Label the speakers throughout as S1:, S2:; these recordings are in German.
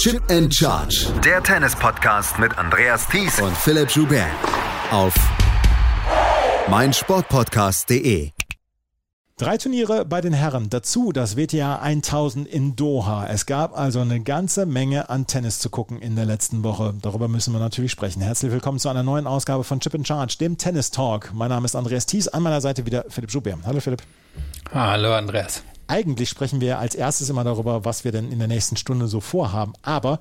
S1: Chip and Charge.
S2: Der Tennis-Podcast mit Andreas Thies
S1: und Philipp Joubert. Auf meinsportpodcast.de.
S3: Drei Turniere bei den Herren, dazu das WTA 1000 in Doha. Es gab also eine ganze Menge an Tennis zu gucken in der letzten Woche. Darüber müssen wir natürlich sprechen. Herzlich willkommen zu einer neuen Ausgabe von Chip in Charge, dem Tennis Talk. Mein Name ist Andreas Thies, an meiner Seite wieder Philipp Joubert. Hallo Philipp.
S4: Hallo Andreas.
S3: Eigentlich sprechen wir als erstes immer darüber, was wir denn in der nächsten Stunde so vorhaben. Aber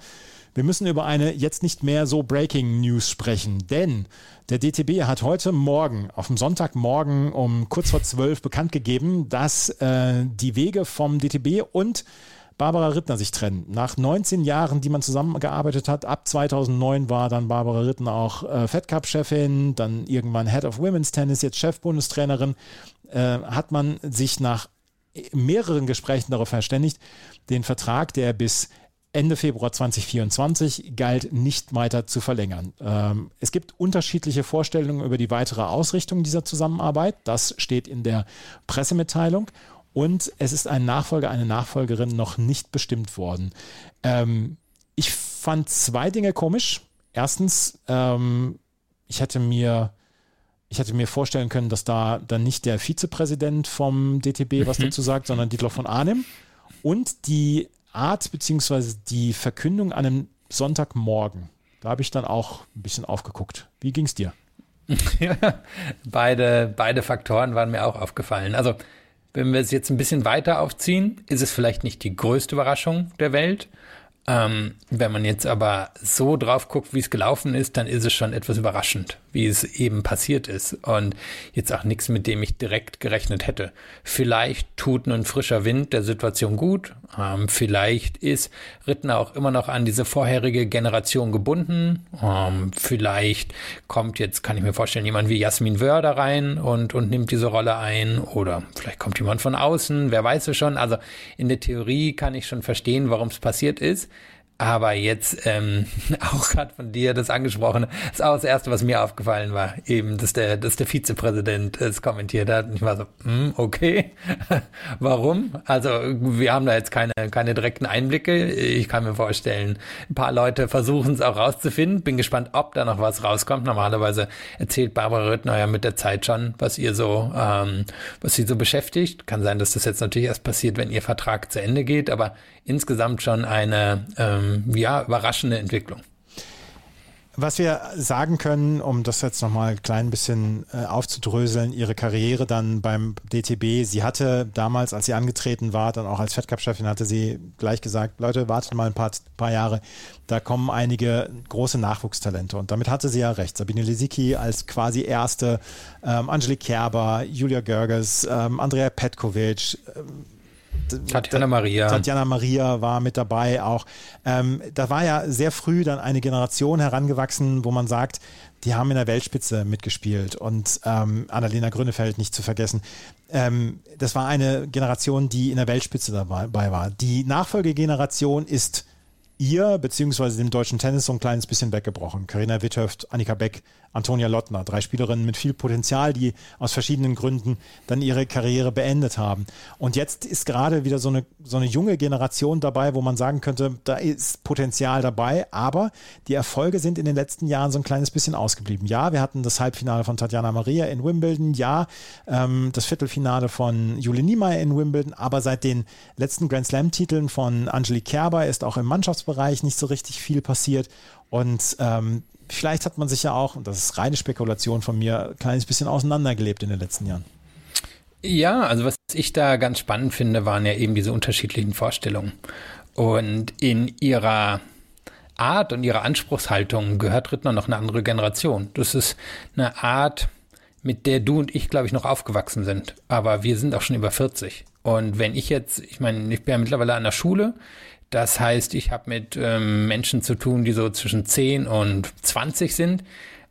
S3: wir müssen über eine jetzt nicht mehr so Breaking News sprechen, denn der DTB hat heute Morgen, auf dem Sonntagmorgen um kurz vor zwölf bekannt gegeben, dass äh, die Wege vom DTB und Barbara Rittner sich trennen. Nach 19 Jahren, die man zusammengearbeitet hat, ab 2009 war dann Barbara Rittner auch äh, Fed Cup Chefin, dann irgendwann Head of Women's Tennis, jetzt Chef-Bundestrainerin, äh, hat man sich nach mehreren Gesprächen darauf verständigt, den Vertrag, der bis Ende Februar 2024 galt, nicht weiter zu verlängern. Ähm, es gibt unterschiedliche Vorstellungen über die weitere Ausrichtung dieser Zusammenarbeit. Das steht in der Pressemitteilung. Und es ist ein Nachfolger, eine Nachfolgerin noch nicht bestimmt worden. Ähm, ich fand zwei Dinge komisch. Erstens, ähm, ich hätte mir ich hätte mir vorstellen können, dass da dann nicht der Vizepräsident vom DTB was mhm. dazu sagt, sondern Dietloff von Arnim. Und die Art bzw. die Verkündung an einem Sonntagmorgen. Da habe ich dann auch ein bisschen aufgeguckt. Wie ging es dir?
S4: beide, beide Faktoren waren mir auch aufgefallen. Also, wenn wir es jetzt ein bisschen weiter aufziehen, ist es vielleicht nicht die größte Überraschung der Welt. Ähm, wenn man jetzt aber so drauf guckt, wie es gelaufen ist, dann ist es schon etwas überraschend, wie es eben passiert ist. Und jetzt auch nichts, mit dem ich direkt gerechnet hätte. Vielleicht tut nun frischer Wind der Situation gut. Ähm, vielleicht ist Rittner auch immer noch an diese vorherige Generation gebunden. Ähm, vielleicht kommt jetzt, kann ich mir vorstellen, jemand wie Jasmin Wörder rein und, und nimmt diese Rolle ein. Oder vielleicht kommt jemand von außen, wer weiß es schon. Also in der Theorie kann ich schon verstehen, warum es passiert ist. Aber jetzt ähm, auch gerade von dir das angesprochene, ist auch das Erste, was mir aufgefallen war, eben, dass der, dass der Vizepräsident es kommentiert hat. Und ich war so, hm, okay, warum? Also wir haben da jetzt keine, keine direkten Einblicke. Ich kann mir vorstellen, ein paar Leute versuchen es auch rauszufinden. Bin gespannt, ob da noch was rauskommt. Normalerweise erzählt Barbara Röttner ja mit der Zeit schon, was ihr so, ähm, was sie so beschäftigt. Kann sein, dass das jetzt natürlich erst passiert, wenn ihr Vertrag zu Ende geht, aber insgesamt schon eine ähm, ja, überraschende Entwicklung.
S3: Was wir sagen können, um das jetzt nochmal ein klein bisschen äh, aufzudröseln, ihre Karriere dann beim DTB, sie hatte damals, als sie angetreten war, dann auch als Fed Cup-Chefin, hatte sie gleich gesagt, Leute, wartet mal ein paar, paar Jahre, da kommen einige große Nachwuchstalente. Und damit hatte sie ja recht. Sabine Lisicki als quasi erste, ähm, Angelique Kerber, Julia Görges, ähm, Andrea Petkovic, ähm,
S4: Tatjana Maria.
S3: Tatjana Maria war mit dabei auch. Ähm, da war ja sehr früh dann eine Generation herangewachsen, wo man sagt, die haben in der Weltspitze mitgespielt und ähm, Annalena Grünefeld nicht zu vergessen. Ähm, das war eine Generation, die in der Weltspitze dabei war. Die Nachfolgegeneration ist ihr beziehungsweise dem deutschen Tennis so ein kleines bisschen weggebrochen. Karina Witthöft, Annika Beck, Antonia Lottner, drei Spielerinnen mit viel Potenzial, die aus verschiedenen Gründen dann ihre Karriere beendet haben. Und jetzt ist gerade wieder so eine, so eine junge Generation dabei, wo man sagen könnte, da ist Potenzial dabei, aber die Erfolge sind in den letzten Jahren so ein kleines bisschen ausgeblieben. Ja, wir hatten das Halbfinale von Tatjana Maria in Wimbledon, ja, ähm, das Viertelfinale von Julie Niemeyer in Wimbledon, aber seit den letzten Grand Slam-Titeln von Angelique Kerber ist auch im Mannschaftsbereich nicht so richtig viel passiert. Und ähm, vielleicht hat man sich ja auch, und das ist reine Spekulation von mir, ein kleines bisschen auseinandergelebt in den letzten Jahren.
S4: Ja, also was ich da ganz spannend finde, waren ja eben diese unterschiedlichen Vorstellungen. Und in ihrer Art und ihrer Anspruchshaltung gehört Rittner noch eine andere Generation. Das ist eine Art, mit der du und ich, glaube ich, noch aufgewachsen sind. Aber wir sind auch schon über 40. Und wenn ich jetzt, ich meine, ich bin ja mittlerweile an der Schule, das heißt, ich habe mit ähm, Menschen zu tun, die so zwischen 10 und 20 sind.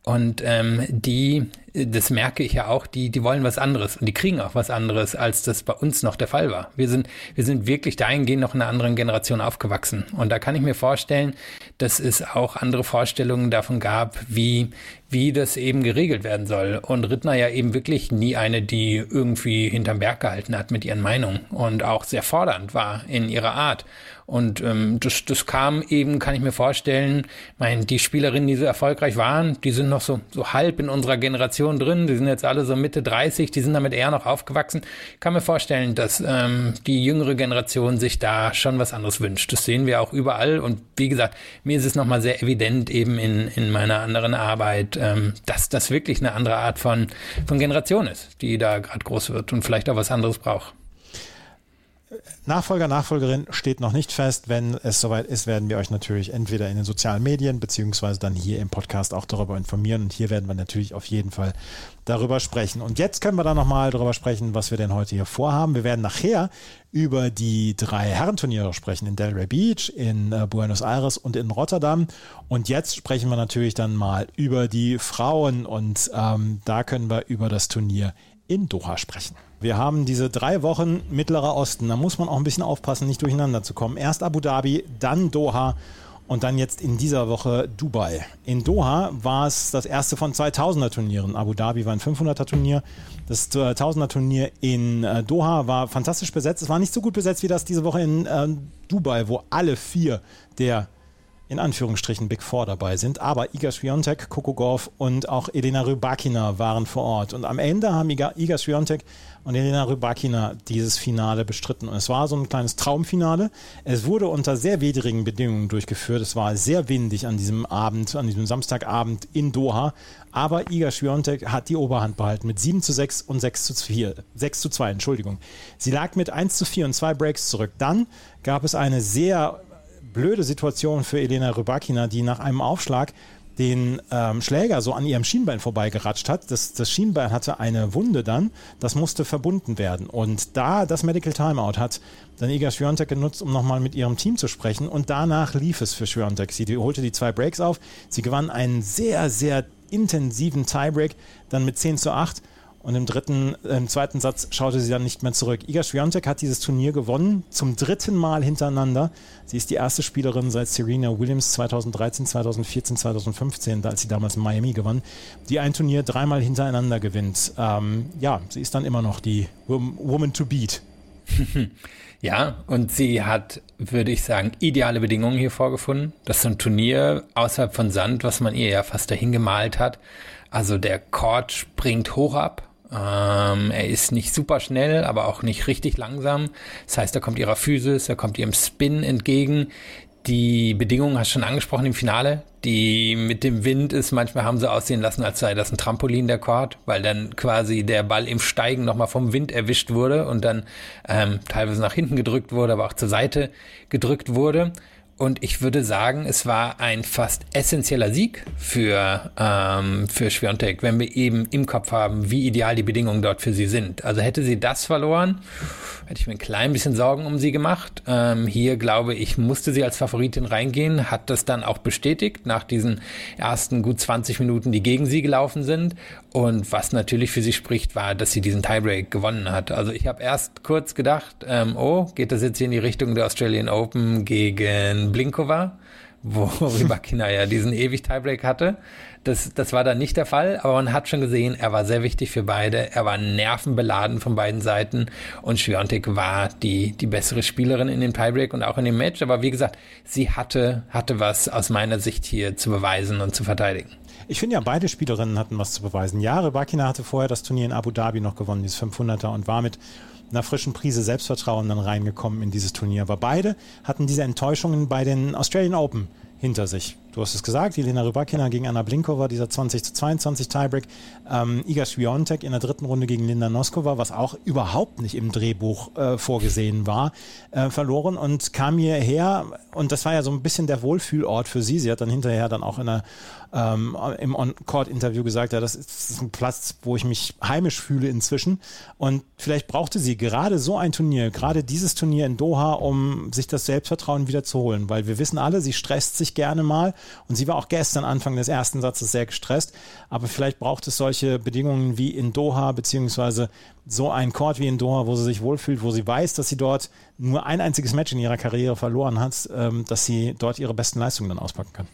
S4: Und ähm, die das merke ich ja auch, die, die wollen was anderes und die kriegen auch was anderes, als das bei uns noch der Fall war. Wir sind, wir sind wirklich dahingehend noch in einer anderen Generation aufgewachsen. Und da kann ich mir vorstellen, dass es auch andere Vorstellungen davon gab, wie, wie das eben geregelt werden soll. Und Rittner ja eben wirklich nie eine, die irgendwie hinterm Berg gehalten hat mit ihren Meinungen und auch sehr fordernd war in ihrer Art. Und ähm, das, das kam eben, kann ich mir vorstellen, mein, die Spielerinnen, die so erfolgreich waren, die sind noch so, so halb in unserer Generation drin, die sind jetzt alle so Mitte 30, die sind damit eher noch aufgewachsen. Ich kann mir vorstellen, dass ähm, die jüngere Generation sich da schon was anderes wünscht. Das sehen wir auch überall. Und wie gesagt, mir ist es nochmal sehr evident eben in, in meiner anderen Arbeit, ähm, dass das wirklich eine andere Art von, von Generation ist, die da gerade groß wird und vielleicht auch was anderes braucht.
S3: Nachfolger, Nachfolgerin steht noch nicht fest. Wenn es soweit ist, werden wir euch natürlich entweder in den sozialen Medien beziehungsweise dann hier im Podcast auch darüber informieren. Und hier werden wir natürlich auf jeden Fall darüber sprechen. Und jetzt können wir dann nochmal darüber sprechen, was wir denn heute hier vorhaben. Wir werden nachher über die drei Herrenturniere sprechen in Delray Beach, in äh, Buenos Aires und in Rotterdam. Und jetzt sprechen wir natürlich dann mal über die Frauen und ähm, da können wir über das Turnier in Doha sprechen. Wir haben diese drei Wochen Mittlerer Osten. Da muss man auch ein bisschen aufpassen, nicht durcheinander zu kommen. Erst Abu Dhabi, dann Doha und dann jetzt in dieser Woche Dubai. In Doha war es das erste von 2000er Turnieren. Abu Dhabi war ein 500er Turnier. Das 1000er Turnier in äh, Doha war fantastisch besetzt. Es war nicht so gut besetzt wie das diese Woche in äh, Dubai, wo alle vier der in Anführungsstrichen Big Four dabei sind. Aber Iga Swiatek, Coco Gauff und auch Elena Rybakina waren vor Ort. Und am Ende haben Iga, Iga Swiatek und Elena Rybakina dieses Finale bestritten. Und es war so ein kleines Traumfinale. Es wurde unter sehr widrigen Bedingungen durchgeführt. Es war sehr windig an diesem Abend, an diesem Samstagabend in Doha. Aber Iga Swiatek hat die Oberhand behalten mit 7 zu 6 und 6 zu 4. 6 zu 2, Entschuldigung. Sie lag mit 1 zu 4 und zwei Breaks zurück. Dann gab es eine sehr blöde Situation für Elena Rybakina, die nach einem Aufschlag den ähm, Schläger so an ihrem Schienbein vorbeigeratscht hat. Das, das Schienbein hatte eine Wunde dann, das musste verbunden werden. Und da das Medical Timeout hat dann Iga Swiatek genutzt, um nochmal mit ihrem Team zu sprechen. Und danach lief es für Swiatek. Sie holte die zwei Breaks auf. Sie gewann einen sehr, sehr intensiven Tiebreak, dann mit 10 zu 8 und im dritten, im zweiten Satz schaute sie dann nicht mehr zurück. Iga Swiatek hat dieses Turnier gewonnen, zum dritten Mal hintereinander. Sie ist die erste Spielerin seit Serena Williams 2013, 2014, 2015, als sie damals Miami gewann, die ein Turnier dreimal hintereinander gewinnt. Ähm, ja, sie ist dann immer noch die Woman to beat.
S4: Ja, und sie hat, würde ich sagen, ideale Bedingungen hier vorgefunden. Das ist so ein Turnier außerhalb von Sand, was man ihr ja fast dahin gemalt hat. Also der Court springt hoch ab, ähm, er ist nicht super schnell, aber auch nicht richtig langsam. Das heißt, er kommt ihrer Physis, er kommt ihrem Spin entgegen. Die Bedingungen hast du schon angesprochen im Finale. Die mit dem Wind ist, manchmal haben sie aussehen lassen, als sei das ein Trampolin der Court, weil dann quasi der Ball im Steigen nochmal vom Wind erwischt wurde und dann ähm, teilweise nach hinten gedrückt wurde, aber auch zur Seite gedrückt wurde. Und ich würde sagen, es war ein fast essentieller Sieg für, ähm, für Schwiontek, wenn wir eben im Kopf haben, wie ideal die Bedingungen dort für sie sind. Also hätte sie das verloren, hätte ich mir ein klein bisschen Sorgen um sie gemacht. Ähm, hier glaube ich, musste sie als Favoritin reingehen, hat das dann auch bestätigt nach diesen ersten gut 20 Minuten, die gegen sie gelaufen sind. Und was natürlich für sie spricht, war, dass sie diesen Tiebreak gewonnen hat. Also ich habe erst kurz gedacht, ähm, oh, geht das jetzt hier in die Richtung der Australian Open gegen Blinkova? wo Rybakina ja diesen ewig Tiebreak hatte. Das, das war dann nicht der Fall, aber man hat schon gesehen, er war sehr wichtig für beide. Er war nervenbeladen von beiden Seiten und Schwiontek war die, die bessere Spielerin in dem Tiebreak und auch in dem Match. Aber wie gesagt, sie hatte, hatte was aus meiner Sicht hier zu beweisen und zu verteidigen.
S3: Ich finde ja, beide Spielerinnen hatten was zu beweisen. Ja, Rybakina hatte vorher das Turnier in Abu Dhabi noch gewonnen, dieses 500er, und war mit einer frischen Prise Selbstvertrauen dann reingekommen in dieses Turnier. Aber beide hatten diese Enttäuschungen bei den Australian Open hinter sich. Du hast es gesagt, Jelena Rybakina gegen Anna Blinkova, dieser 20 zu 22 Tiebreak. Ähm, Iga Swiatek in der dritten Runde gegen Linda Noskova, was auch überhaupt nicht im Drehbuch äh, vorgesehen war, äh, verloren und kam hierher und das war ja so ein bisschen der Wohlfühlort für sie. Sie hat dann hinterher dann auch in der ähm, im On-Court-Interview gesagt, ja, das ist ein Platz, wo ich mich heimisch fühle inzwischen. Und vielleicht brauchte sie gerade so ein Turnier, gerade dieses Turnier in Doha, um sich das Selbstvertrauen wieder zu holen. Weil wir wissen alle, sie stresst sich gerne mal Und sie war auch gestern Anfang des ersten Satzes sehr gestresst. Aber vielleicht braucht es solche Bedingungen wie in Doha, beziehungsweise so ein Court wie in Doha, wo sie sich wohlfühlt, wo sie weiß, dass sie dort nur ein einziges Match in ihrer Karriere verloren hat, ähm, dass sie dort ihre besten Leistungen dann auspacken kann.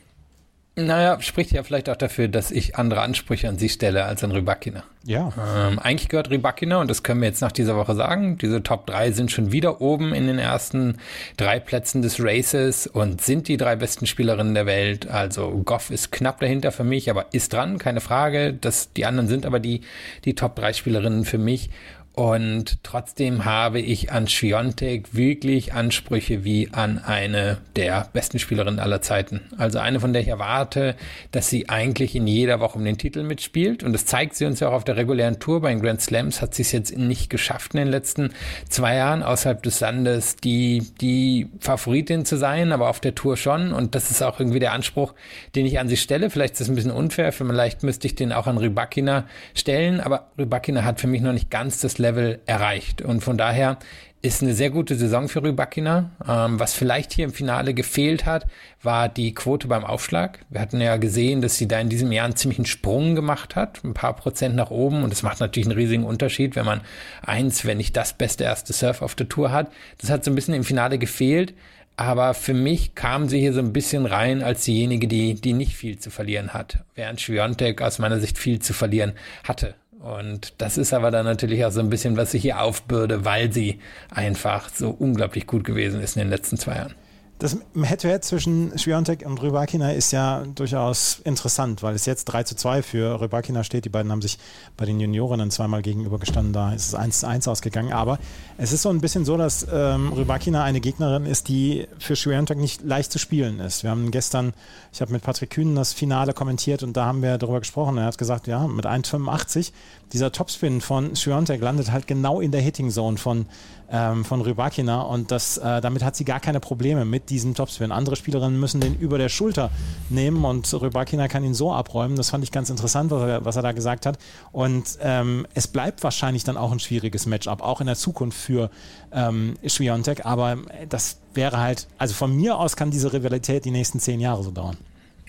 S4: Naja, spricht ja vielleicht auch dafür, dass ich andere Ansprüche an sie stelle als an Rybakina.
S3: Ja.
S4: Ähm, eigentlich gehört Rybakina, und das können wir jetzt nach dieser Woche sagen, diese Top 3 sind schon wieder oben in den ersten drei Plätzen des Races und sind die drei besten Spielerinnen der Welt. Also Goff ist knapp dahinter für mich, aber ist dran, keine Frage. Das, die anderen sind aber die, die Top 3 Spielerinnen für mich. Und trotzdem habe ich an Schwiontek wirklich Ansprüche wie an eine der besten Spielerinnen aller Zeiten. Also eine, von der ich erwarte, dass sie eigentlich in jeder Woche um den Titel mitspielt. Und das zeigt sie uns ja auch auf der regulären Tour. Bei den Grand Slams hat sie es jetzt nicht geschafft in den letzten zwei Jahren außerhalb des Landes die, die Favoritin zu sein, aber auf der Tour schon. Und das ist auch irgendwie der Anspruch, den ich an sie stelle. Vielleicht ist das ein bisschen unfair. Vielleicht müsste ich den auch an Rybakina stellen. Aber Rybakina hat für mich noch nicht ganz das Level erreicht. Und von daher ist eine sehr gute Saison für Rybakina. Ähm, was vielleicht hier im Finale gefehlt hat, war die Quote beim Aufschlag. Wir hatten ja gesehen, dass sie da in diesem Jahr einen ziemlichen Sprung gemacht hat, ein paar Prozent nach oben. Und das macht natürlich einen riesigen Unterschied, wenn man eins, wenn nicht das beste erste Surf auf der Tour hat. Das hat so ein bisschen im Finale gefehlt. Aber für mich kam sie hier so ein bisschen rein als diejenige, die, die nicht viel zu verlieren hat, während Schwiontek aus meiner Sicht viel zu verlieren hatte. Und das ist aber dann natürlich auch so ein bisschen, was ich hier aufbürde, weil sie einfach so unglaublich gut gewesen ist in den letzten zwei Jahren.
S3: Das Head-to-Head zwischen Schwiontek und Rybakina ist ja durchaus interessant, weil es jetzt 3 zu 2 für Rybakina steht. Die beiden haben sich bei den Juniorinnen zweimal gegenübergestanden, da ist es 1 zu 1 ausgegangen. Aber es ist so ein bisschen so, dass ähm, Rybakina eine Gegnerin ist, die für Schwiontek nicht leicht zu spielen ist. Wir haben gestern, ich habe mit Patrick Kühn das Finale kommentiert und da haben wir darüber gesprochen. Er hat gesagt, ja, mit 1,85, dieser Topspin von Schwiontek landet halt genau in der Hitting Zone von ähm, von Rybakina und das, äh, damit hat sie gar keine Probleme mit diesem Topspin. Andere Spielerinnen müssen den über der Schulter nehmen und Rybakina kann ihn so abräumen. Das fand ich ganz interessant, was er, was er da gesagt hat. Und ähm, es bleibt wahrscheinlich dann auch ein schwieriges Matchup, auch in der Zukunft für ähm, Schwiontek, aber das wäre halt, also von mir aus kann diese Rivalität die nächsten zehn Jahre so dauern.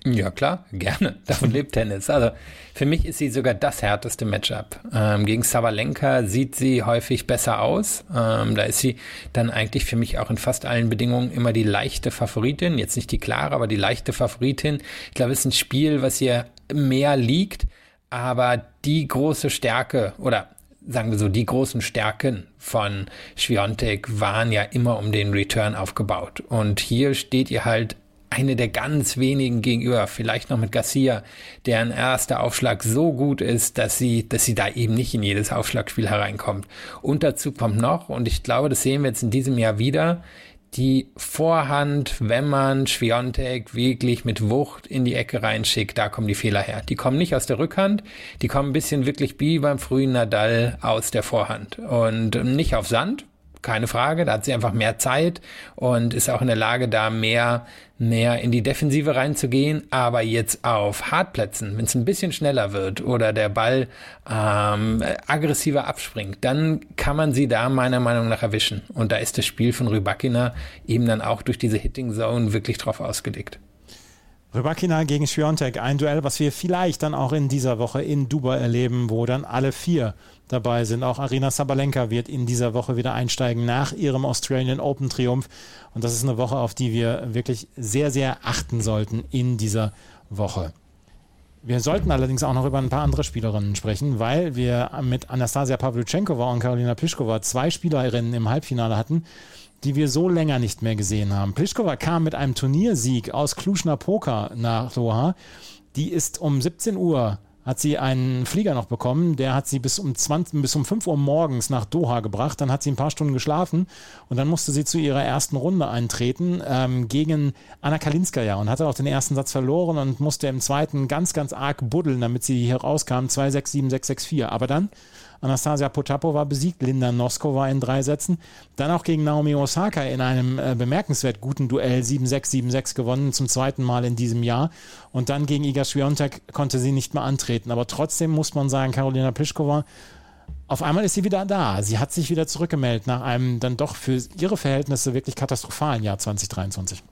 S4: Ja, klar, gerne. Davon lebt Tennis. Also für mich ist sie sogar das härteste Matchup. Ähm, gegen Sabalenka sieht sie häufig besser aus. Ähm, da ist sie dann eigentlich für mich auch in fast allen Bedingungen immer die leichte Favoritin. Jetzt nicht die klare, aber die leichte Favoritin. Ich glaube, es ist ein Spiel, was ihr mehr liegt. Aber die große Stärke oder sagen wir so, die großen Stärken von Schwiontek waren ja immer um den Return aufgebaut. Und hier steht ihr halt eine der ganz wenigen gegenüber, vielleicht noch mit Garcia, deren erster Aufschlag so gut ist, dass sie, dass sie da eben nicht in jedes Aufschlagspiel hereinkommt. Und dazu kommt noch, und ich glaube, das sehen wir jetzt in diesem Jahr wieder, die Vorhand, wenn man Schwiontek wirklich mit Wucht in die Ecke reinschickt, da kommen die Fehler her. Die kommen nicht aus der Rückhand, die kommen ein bisschen wirklich wie beim frühen Nadal aus der Vorhand. Und nicht auf Sand, keine Frage. Da hat sie einfach mehr Zeit und ist auch in der Lage, da mehr, mehr in die Defensive reinzugehen. Aber jetzt auf Hartplätzen, wenn es ein bisschen schneller wird oder der Ball ähm, aggressiver abspringt, dann kann man sie da meiner Meinung nach erwischen. Und da ist das Spiel von Rybakina eben dann auch durch diese Hitting Zone wirklich drauf ausgelegt.
S3: Rybakina gegen Schwiontek, ein Duell, was wir vielleicht dann auch in dieser Woche in Dubai erleben, wo dann alle vier dabei sind. Auch Arina Sabalenka wird in dieser Woche wieder einsteigen nach ihrem Australian Open Triumph. Und das ist eine Woche, auf die wir wirklich sehr, sehr achten sollten in dieser Woche. Wir sollten allerdings auch noch über ein paar andere Spielerinnen sprechen, weil wir mit Anastasia Pavlyuchenkova und Karolina Pliskova zwei Spielerinnen im Halbfinale hatten, die wir so länger nicht mehr gesehen haben. Pliskova kam mit einem Turniersieg aus Cluj-Napoca nach Doha. Die ist um 17 Uhr hat sie einen Flieger noch bekommen, der hat sie bis um 20, bis um 5 Uhr morgens nach Doha gebracht. Dann hat sie ein paar Stunden geschlafen und dann musste sie zu ihrer ersten Runde eintreten ähm, gegen Anna Kalinskaya und hatte auch den ersten Satz verloren und musste im zweiten ganz, ganz arg buddeln, damit sie hier rauskam. 2-6, 7, 6, 6, 4. Aber dann Anastasia Potapova besiegt, Linda Noskova in drei Sätzen. Dann auch gegen Naomi Osaka in einem äh, bemerkenswert guten Duell 7-6, 7-6 gewonnen, zum zweiten Mal in diesem Jahr. Und dann gegen Iga Swiatek konnte sie nicht mehr antreten. Aber trotzdem muss man sagen, Karolina Pliskova, auf einmal ist sie wieder da. Sie hat sich wieder zurückgemeldet nach einem dann doch für ihre Verhältnisse wirklich katastrophalen Jahr 2023.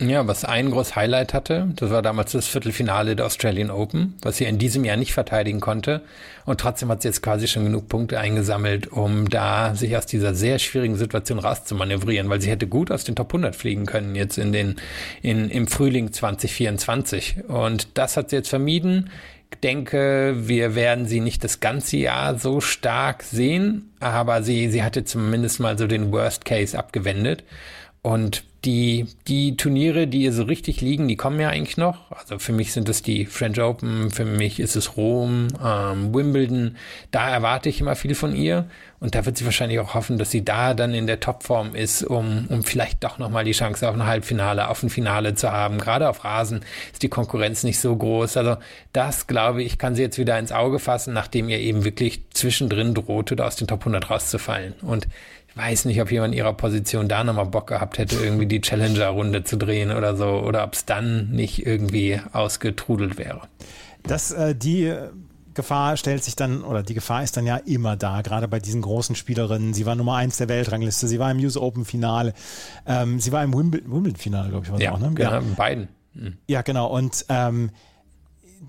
S4: Ja, was ein großes Highlight hatte, das war damals das Viertelfinale der Australian Open, was sie in diesem Jahr nicht verteidigen konnte. Und trotzdem hat sie jetzt quasi schon genug Punkte eingesammelt, um da sich aus dieser sehr schwierigen Situation rauszumanövrieren, weil sie hätte gut aus den Top 100 fliegen können jetzt in den, in, im Frühling 2024. Und das hat sie jetzt vermieden. Ich denke, wir werden sie nicht das ganze Jahr so stark sehen, aber sie, sie hatte zumindest mal so den Worst Case abgewendet. Und die, die Turniere, die ihr so richtig liegen, die kommen ja eigentlich noch. Also für mich sind es die French Open, für mich ist es Rom, ähm, Wimbledon. Da erwarte ich immer viel von ihr. Und da wird sie wahrscheinlich auch hoffen, dass sie da dann in der Topform ist, um, um vielleicht doch nochmal die Chance auf ein Halbfinale, auf ein Finale zu haben. Gerade auf Rasen ist die Konkurrenz nicht so groß. Also das, glaube ich, kann sie jetzt wieder ins Auge fassen, nachdem ihr eben wirklich zwischendrin drohte, da aus den Top 100 rauszufallen. Und weiß nicht, ob jemand in ihrer Position da nochmal Bock gehabt hätte, irgendwie die Challenger-Runde zu drehen oder so, oder ob es dann nicht irgendwie ausgetrudelt wäre.
S3: Das, äh, die Gefahr stellt sich dann, oder die Gefahr ist dann ja immer da, gerade bei diesen großen Spielerinnen. Sie war Nummer eins der Weltrangliste, sie war im US Open Finale, ähm, sie war im Wimbledon Finale, glaube ich, war
S4: ja,
S3: auch, ne?
S4: Genau, ja, beiden.
S3: Mhm. Ja, genau. Und ähm,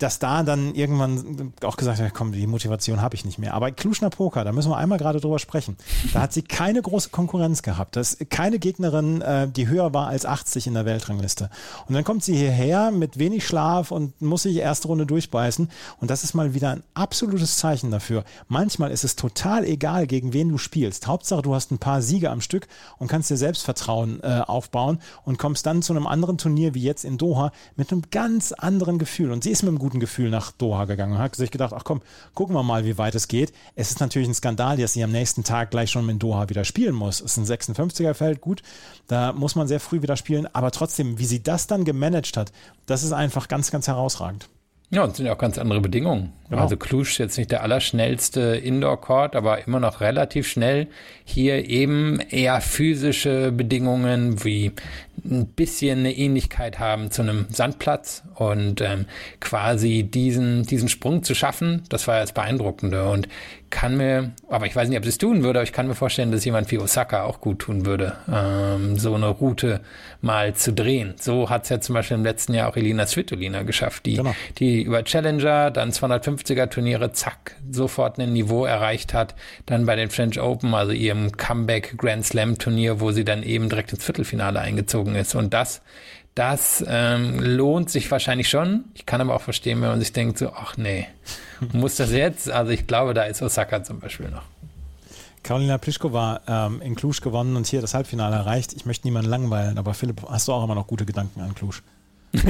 S3: dass da dann irgendwann auch gesagt hat, komm, die Motivation habe ich nicht mehr. Aber Kluschner Poker, da müssen wir einmal gerade drüber sprechen. Da hat sie keine große Konkurrenz gehabt. Das ist keine Gegnerin, äh, die höher war als 80 in der Weltrangliste. Und dann kommt sie hierher mit wenig Schlaf und muss sich erste Runde durchbeißen. Und das ist mal wieder ein absolutes Zeichen dafür. Manchmal ist es total egal, gegen wen du spielst. Hauptsache, du hast ein paar Siege am Stück und kannst dir Selbstvertrauen äh, aufbauen und kommst dann zu einem anderen Turnier wie jetzt in Doha mit einem ganz anderen Gefühl. Und sie ist mit einem guten Gefühl nach Doha gegangen und hat sich gedacht, ach komm, gucken wir mal, wie weit es geht. Es ist natürlich ein Skandal, dass sie am nächsten Tag gleich schon in Doha wieder spielen muss. Es ist ein 56er Feld, gut, da muss man sehr früh wieder spielen, aber trotzdem, wie sie das dann gemanagt hat, das ist einfach ganz, ganz herausragend.
S4: Ja, und sind ja auch ganz andere Bedingungen. Genau. Also Cluj ist jetzt nicht der allerschnellste Indoor-Court, aber immer noch relativ schnell. Hier eben eher physische Bedingungen, wie ein bisschen eine Ähnlichkeit haben zu einem Sandplatz und ähm, quasi diesen, diesen Sprung zu schaffen, das war jetzt beeindruckende und kann mir, aber ich weiß nicht, ob es tun würde, aber ich kann mir vorstellen, dass jemand wie Osaka auch gut tun würde, ähm, so eine Route mal zu drehen. So hat es ja zum Beispiel im letzten Jahr auch Elina Svitolina geschafft, die, genau. die über Challenger, dann 250er Turniere, zack, sofort ein Niveau erreicht hat, dann bei den French Open, also ihrem Comeback Grand Slam Turnier, wo sie dann eben direkt ins Viertelfinale eingezogen ist und das das ähm, lohnt sich wahrscheinlich schon. Ich kann aber auch verstehen, wenn man sich denkt, so, ach nee, muss das jetzt? Also ich glaube, da ist Osaka zum Beispiel noch.
S3: Karolina Pliskova ähm, in Cluj gewonnen und hier das Halbfinale erreicht. Ich möchte niemanden langweilen, aber Philipp, hast du auch immer noch gute Gedanken an Cluj?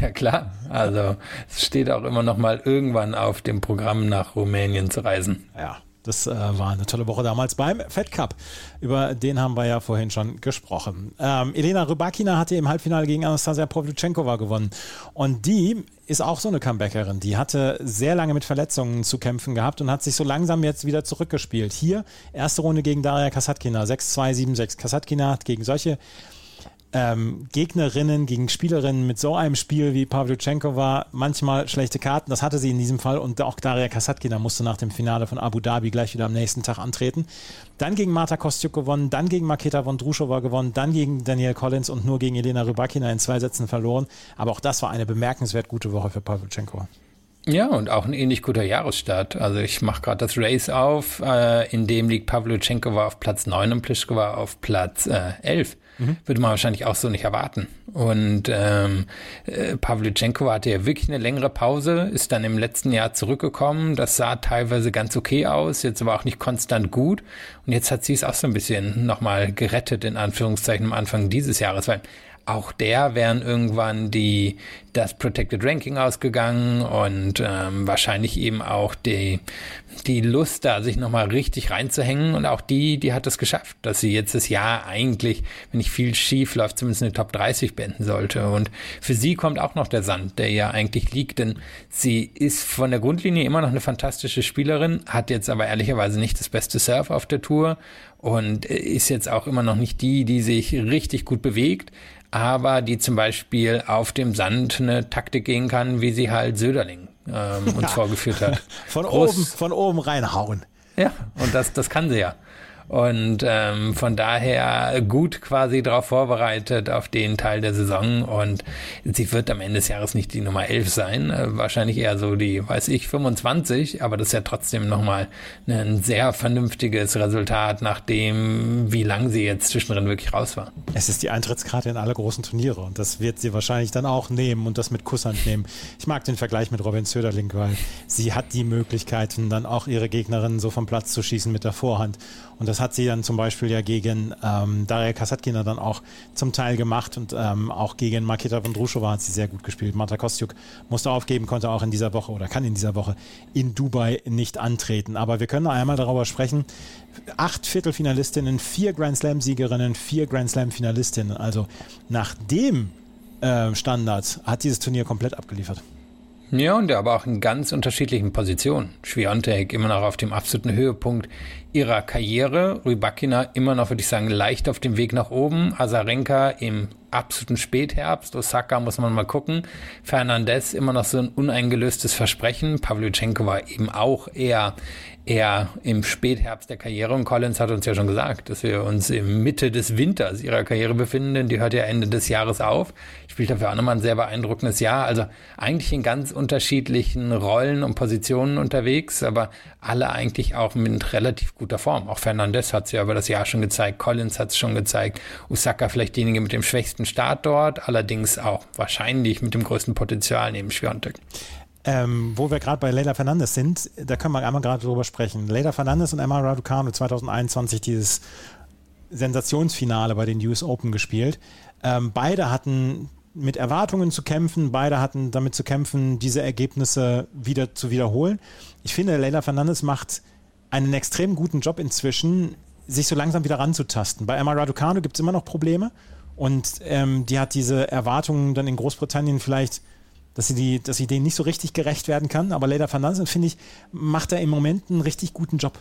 S4: ja klar, also es steht auch immer noch mal irgendwann auf dem Programm nach Rumänien zu reisen.
S3: Ja, das äh, war eine tolle Woche damals beim Fed Cup. Über den haben wir ja vorhin schon gesprochen. Ähm, Elena Rybakina hatte im Halbfinale gegen Anastasia Pavlyuchenkova gewonnen. Und die ist auch so eine Comebackerin. Die hatte sehr lange mit Verletzungen zu kämpfen gehabt und hat sich so langsam jetzt wieder zurückgespielt. Hier, erste Runde gegen Daria Kasatkina, 6-2, 7-6. Kasatkina hat gegen solche ähm, Gegnerinnen gegen Spielerinnen mit so einem Spiel wie Pavlyuchenko war, manchmal schlechte Karten. Das hatte sie in diesem Fall und auch Daria Kasatkina musste nach dem Finale von Abu Dhabi gleich wieder am nächsten Tag antreten. Dann gegen Marta Kostyuk gewonnen, dann gegen Maketa Vondrushova gewonnen, dann gegen Danielle Collins und nur gegen Elena Rybakina in zwei Sätzen verloren. Aber auch das war eine bemerkenswert gute Woche für Pavlyuchenko.
S4: Ja, und auch ein ähnlich guter Jahresstart. Also ich mache gerade das Race auf, äh, in dem liegt Pavlyuchenko auf Platz 9 und Pliskova auf Platz äh, 11. Mhm. Würde man wahrscheinlich auch so nicht erwarten. Und ähm, äh, Pavlyuchenko hatte ja wirklich eine längere Pause, ist dann im letzten Jahr zurückgekommen. Das sah teilweise ganz okay aus, jetzt aber auch nicht konstant gut. Und jetzt hat sie es auch so ein bisschen nochmal gerettet, in Anführungszeichen, am Anfang dieses Jahres, weil auch der wären irgendwann die das Protected Ranking ausgegangen und ähm, wahrscheinlich eben auch die die Lust da sich nochmal richtig reinzuhängen und auch die die hat es geschafft, dass sie jetzt das Jahr eigentlich, wenn nicht viel schief läuft, zumindest eine Top 30 beenden sollte. Und für sie kommt auch noch der Sand, der ja eigentlich liegt, denn sie ist von der Grundlinie immer noch eine fantastische Spielerin, hat jetzt aber ehrlicherweise nicht das beste Surf auf der Tour und ist jetzt auch immer noch nicht die, die sich richtig gut bewegt, aber die zum Beispiel auf dem Sand eine Taktik gehen kann, wie sie halt Söderling ähm, uns ja. vorgeführt hat.
S3: Von Groß, oben, von oben reinhauen.
S4: Ja, und das, das kann sie ja. Und ähm, von daher gut quasi darauf vorbereitet auf den Teil der Saison. Und sie wird am Ende des Jahres nicht die Nummer 11 sein, äh, wahrscheinlich eher so die, weiß ich, 25. Aber das ist ja trotzdem nochmal ein sehr vernünftiges Resultat, nachdem, wie lang sie jetzt zwischendrin wirklich raus war.
S3: Es ist die Eintrittskarte in alle großen Turniere und das wird sie wahrscheinlich dann auch nehmen und das mit Kusshand nehmen. Ich mag den Vergleich mit Robin Söderling, weil sie hat die Möglichkeiten, dann auch ihre Gegnerinnen so vom Platz zu schießen mit der Vorhand. Und das hat sie dann zum Beispiel ja gegen ähm, Daria Kasatkina dann auch zum Teil gemacht und ähm, auch gegen Maketa Vondrushova hat sie sehr gut gespielt. Marta Kostjuk musste aufgeben, konnte auch in dieser Woche oder kann in dieser Woche in Dubai nicht antreten. Aber wir können einmal darüber sprechen. Acht Viertelfinalistinnen, vier Grand Slam-Siegerinnen, vier Grand Slam-Finalistinnen. Also nach dem äh, Standard hat dieses Turnier komplett abgeliefert.
S4: Ja, und aber auch in ganz unterschiedlichen Positionen. Schwiontek immer noch auf dem absoluten Höhepunkt ihrer Karriere. Rybakina immer noch, würde ich sagen, leicht auf dem Weg nach oben. Azarenka im absoluten Spätherbst. Osaka muss man mal gucken. Fernandez immer noch so ein uneingelöstes Versprechen. Pavlyuchenko war eben auch eher eher im Spätherbst der Karriere. Und Collins hat uns ja schon gesagt, dass wir uns im Mitte des Winters ihrer Karriere befinden, denn die hört ja Ende des Jahres auf. Spielt dafür auch nochmal ein sehr beeindruckendes Jahr. Also eigentlich in ganz unterschiedlichen Rollen und Positionen unterwegs, aber alle eigentlich auch mit relativ guter Form. Auch Fernandez hat es ja über das Jahr schon gezeigt, Collins hat es schon gezeigt, Osaka vielleicht diejenige mit dem schwächsten Start dort, allerdings auch wahrscheinlich mit dem größten Potenzial neben Schwiontek.
S3: Ähm, wo wir gerade bei Leila Fernandes sind, da können wir einmal gerade drüber sprechen. Leila Fernandes und Emma Raducanu 2021 dieses Sensationsfinale bei den US Open gespielt. Ähm, beide hatten mit Erwartungen zu kämpfen, beide hatten damit zu kämpfen, diese Ergebnisse wieder zu wiederholen. Ich finde, Leila Fernandes macht einen extrem guten Job inzwischen, sich so langsam wieder ranzutasten. Bei Emma Raducanu gibt es immer noch Probleme und ähm, die hat diese Erwartungen dann in Großbritannien vielleicht dass sie, die, dass sie denen nicht so richtig gerecht werden kann. Aber Leda Fernandes, finde ich, macht er im Moment einen richtig guten Job.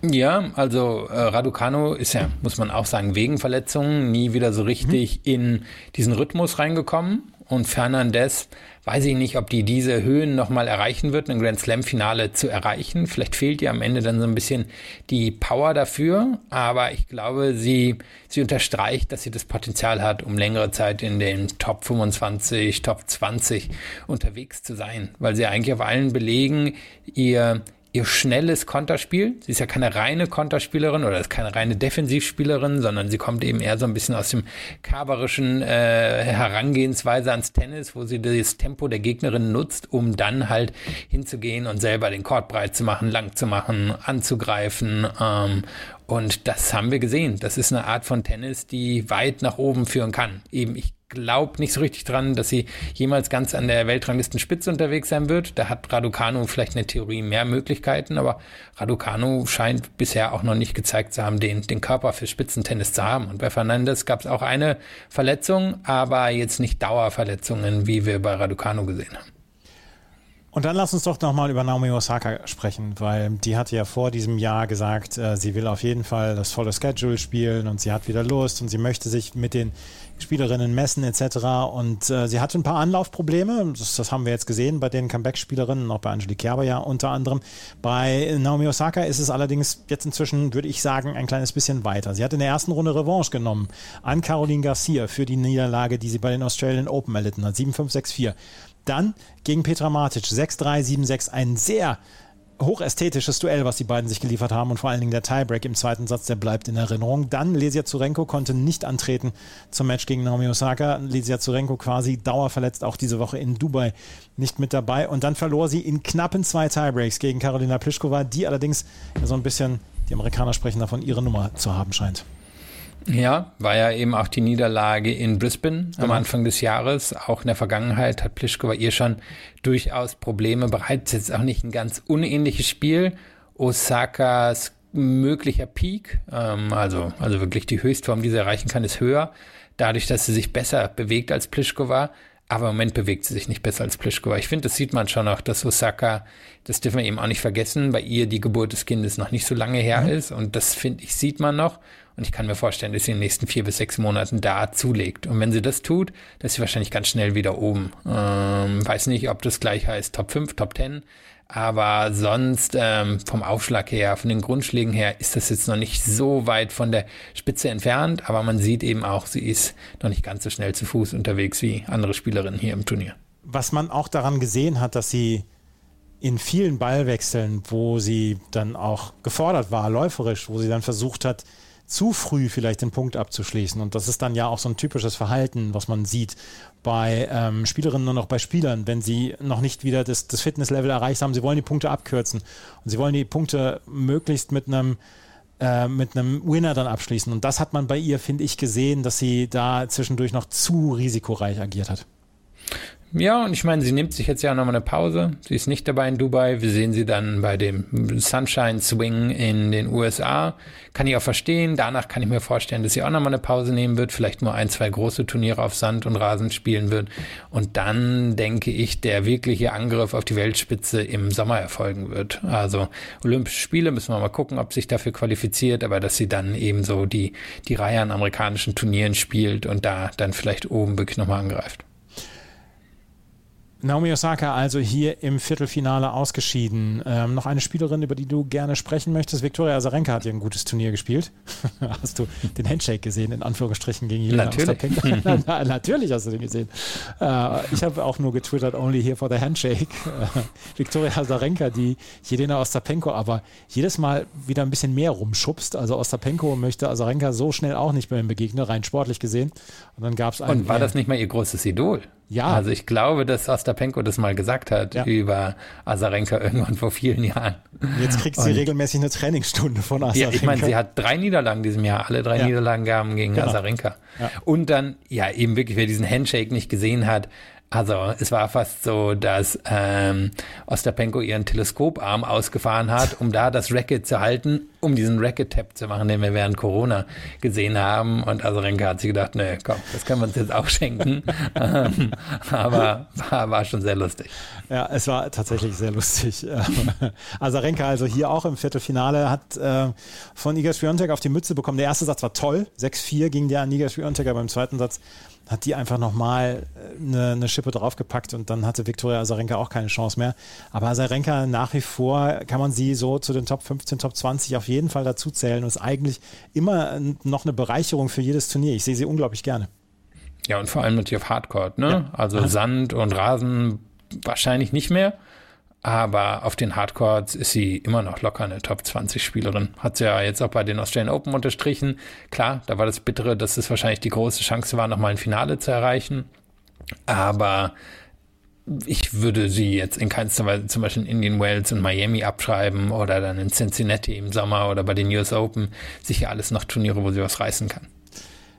S4: Ja, also äh, Raducano ist ja, muss man auch sagen, wegen Verletzungen nie wieder so richtig mhm. in diesen Rhythmus reingekommen. Und Fernandez, weiß ich nicht, ob die diese Höhen nochmal erreichen wird, ein Grand Slam-Finale zu erreichen. Vielleicht fehlt ihr am Ende dann so ein bisschen die Power dafür. Aber ich glaube, sie, sie unterstreicht, dass sie das Potenzial hat, um längere Zeit in den Top 25, Top 20 unterwegs zu sein. Weil sie eigentlich auf allen Belegen ihr ihr schnelles Konterspiel. Sie ist ja keine reine Konterspielerin oder ist keine reine Defensivspielerin, sondern sie kommt eben eher so ein bisschen aus dem kaberischen äh, Herangehensweise ans Tennis, wo sie das Tempo der Gegnerin nutzt, um dann halt hinzugehen und selber den Court breit zu machen, lang zu machen, anzugreifen. Ähm, und das haben wir gesehen. Das ist eine Art von Tennis, die weit nach oben führen kann. Eben, ich glaube nicht so richtig dran, dass sie jemals ganz an der Weltranglistenspitze unterwegs sein wird. Da hat Raducanu vielleicht eine Theorie mehr Möglichkeiten, aber Raducanu scheint bisher auch noch nicht gezeigt zu haben, den, den Körper für Spitzentennis zu haben. Und bei Fernandes gab es auch eine Verletzung, aber jetzt nicht Dauerverletzungen, wie wir bei Raducanu gesehen haben.
S3: Und dann lass uns doch nochmal über Naomi Osaka sprechen, weil die hat ja vor diesem Jahr gesagt, äh, sie will auf jeden Fall das volle Schedule spielen und sie hat wieder Lust und sie möchte sich mit den Spielerinnen messen etc. Und äh, sie hatte ein paar Anlaufprobleme, das, das haben wir jetzt gesehen bei den Comeback-Spielerinnen, auch bei Angelique Kerber ja unter anderem. Bei Naomi Osaka ist es allerdings jetzt inzwischen, würde ich sagen, ein kleines bisschen weiter. Sie hat in der ersten Runde Revanche genommen an Caroline Garcia für die Niederlage, die sie bei den Australian Open erlitten hat, 7-5-6-4. Dann gegen Petra Matic 6-3, 7-6, ein sehr hochästhetisches Duell, was die beiden sich geliefert haben und vor allen Dingen der Tiebreak im zweiten Satz, der bleibt in Erinnerung. Dann Lesia Zurenko konnte nicht antreten zum Match gegen Naomi Osaka. Lesia Zurenko quasi dauerverletzt, auch diese Woche in Dubai nicht mit dabei. Und dann verlor sie in knappen zwei Tiebreaks gegen Karolina Pliskova, die allerdings so ein bisschen, die Amerikaner sprechen davon, ihre Nummer zu haben scheint.
S4: Ja, war ja eben auch die Niederlage in Brisbane am Anfang des Jahres. Auch in der Vergangenheit hat Plischkova ihr schon durchaus Probleme bereitet. Jetzt auch nicht ein ganz unähnliches Spiel. Osakas möglicher Peak, ähm, also, also wirklich die Höchstform, die sie erreichen kann, ist höher. Dadurch, dass sie sich besser bewegt als Plischkova. Aber im Moment bewegt sie sich nicht besser als Plischkova. Ich finde, das sieht man schon auch, dass Osaka, das dürfen wir eben auch nicht vergessen, bei ihr die Geburt des Kindes noch nicht so lange her mhm. ist. Und das finde ich, sieht man noch. Und ich kann mir vorstellen, dass sie in den nächsten vier bis sechs Monaten da zulegt. Und wenn sie das tut, ist sie wahrscheinlich ganz schnell wieder oben. Ähm, weiß nicht, ob das gleich heißt Top 5, Top 10. Aber sonst ähm, vom Aufschlag her, von den Grundschlägen her, ist das jetzt noch nicht so weit von der Spitze entfernt. Aber man sieht eben auch, sie ist noch nicht ganz so schnell zu Fuß unterwegs wie andere Spielerinnen hier im Turnier.
S3: Was man auch daran gesehen hat, dass sie in vielen Ballwechseln, wo sie dann auch gefordert war, läuferisch, wo sie dann versucht hat, zu früh vielleicht den Punkt abzuschließen. Und das ist dann ja auch so ein typisches Verhalten, was man sieht bei ähm, Spielerinnen und auch bei Spielern, wenn sie noch nicht wieder das, das Fitnesslevel erreicht haben. Sie wollen die Punkte abkürzen und sie wollen die Punkte möglichst mit einem äh, mit einem Winner dann abschließen. Und das hat man bei ihr, finde ich, gesehen, dass sie da zwischendurch noch zu risikoreich agiert hat.
S4: Ja, und ich meine, sie nimmt sich jetzt ja nochmal eine Pause. Sie ist nicht dabei in Dubai. Wir sehen sie dann bei dem Sunshine Swing in den USA. Kann ich auch verstehen. Danach kann ich mir vorstellen, dass sie auch nochmal eine Pause nehmen wird. Vielleicht nur ein, zwei große Turniere auf Sand und Rasen spielen wird. Und dann denke ich, der wirkliche Angriff auf die Weltspitze im Sommer erfolgen wird. Also Olympische Spiele müssen wir mal gucken, ob sich dafür qualifiziert. Aber dass sie dann eben so die, die Reihe an amerikanischen Turnieren spielt und da dann vielleicht oben wirklich nochmal angreift.
S3: Naomi Osaka also hier im Viertelfinale ausgeschieden. Ähm, noch eine Spielerin, über die du gerne sprechen möchtest. Viktoria Azarenka hat hier ein gutes Turnier gespielt. hast du den Handshake gesehen, in Anführungsstrichen, gegen Jelena
S4: Natürlich.
S3: Na, natürlich hast du den gesehen. Äh, ich habe auch nur getwittert, only here for the Handshake. Äh, Viktoria Azarenka, die Jelena Ostapenko aber jedes Mal wieder ein bisschen mehr rumschubst. Also Ostapenko möchte Azarenka so schnell auch nicht mehr begegnen, rein sportlich gesehen. Und dann gab es
S4: Und war das nicht mal ihr großes Idol? Ja. Also ich glaube, dass Ostapenko das mal gesagt hat ja. über Azarenka irgendwann vor vielen Jahren.
S3: Jetzt kriegt sie und, regelmäßig eine Trainingsstunde von Azarenka.
S4: Ja, ich meine, sie hat drei Niederlagen diesem Jahr, alle drei ja. Niederlagen gaben gegen genau. Azarenka. Ja. Und dann, ja, eben wirklich, wer diesen Handshake nicht gesehen hat, also es war fast so, dass ähm, Ostapenko ihren Teleskoparm ausgefahren hat, um da das Racket zu halten, um diesen Racket-Tap zu machen, den wir während Corona gesehen haben. Und Azarenka hat sich gedacht, nee, komm, das können wir uns jetzt auch schenken. Ähm, aber war, war schon sehr lustig.
S3: Ja, es war tatsächlich sehr lustig. Azarenka also hier auch im Viertelfinale hat äh, von Iga Swiatek auf die Mütze bekommen. Der erste Satz war toll, 6-4 ging der an Iga Swiatek, aber im zweiten Satz hat die einfach nochmal eine, eine Schippe draufgepackt und dann hatte Viktoria Azarenka auch keine Chance mehr. Aber Azarenka nach wie vor kann man sie so zu den Top 15, Top 20 auf jeden Fall dazu zählen und ist eigentlich immer noch eine Bereicherung für jedes Turnier. Ich sehe sie unglaublich gerne.
S4: Ja, und vor allem natürlich auf Hardcore, ne? Ja. Also Sand und Rasen wahrscheinlich nicht mehr. Aber auf den Hardcourts ist sie immer noch locker eine Top 20 Spielerin. Hat sie ja jetzt auch bei den Australian Open unterstrichen. Klar, da war das Bittere, dass es wahrscheinlich die große Chance war, nochmal ein Finale zu erreichen. Aber ich würde sie jetzt in keinster Weise zum Beispiel in Indian Wells und Miami abschreiben oder dann in Cincinnati im Sommer oder bei den US Open. Sicher alles noch Turniere, wo sie was reißen kann.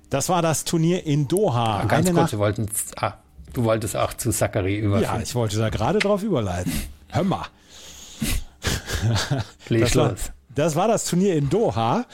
S3: Das war das Turnier in Doha.
S4: Ja, ganz Eine kurz, wir wollten, ah, du wolltest auch zu Zachary überführen.
S3: Ja, ich wollte da gerade drauf überleiten. Hör mal. das, war, das war das Turnier in Doha.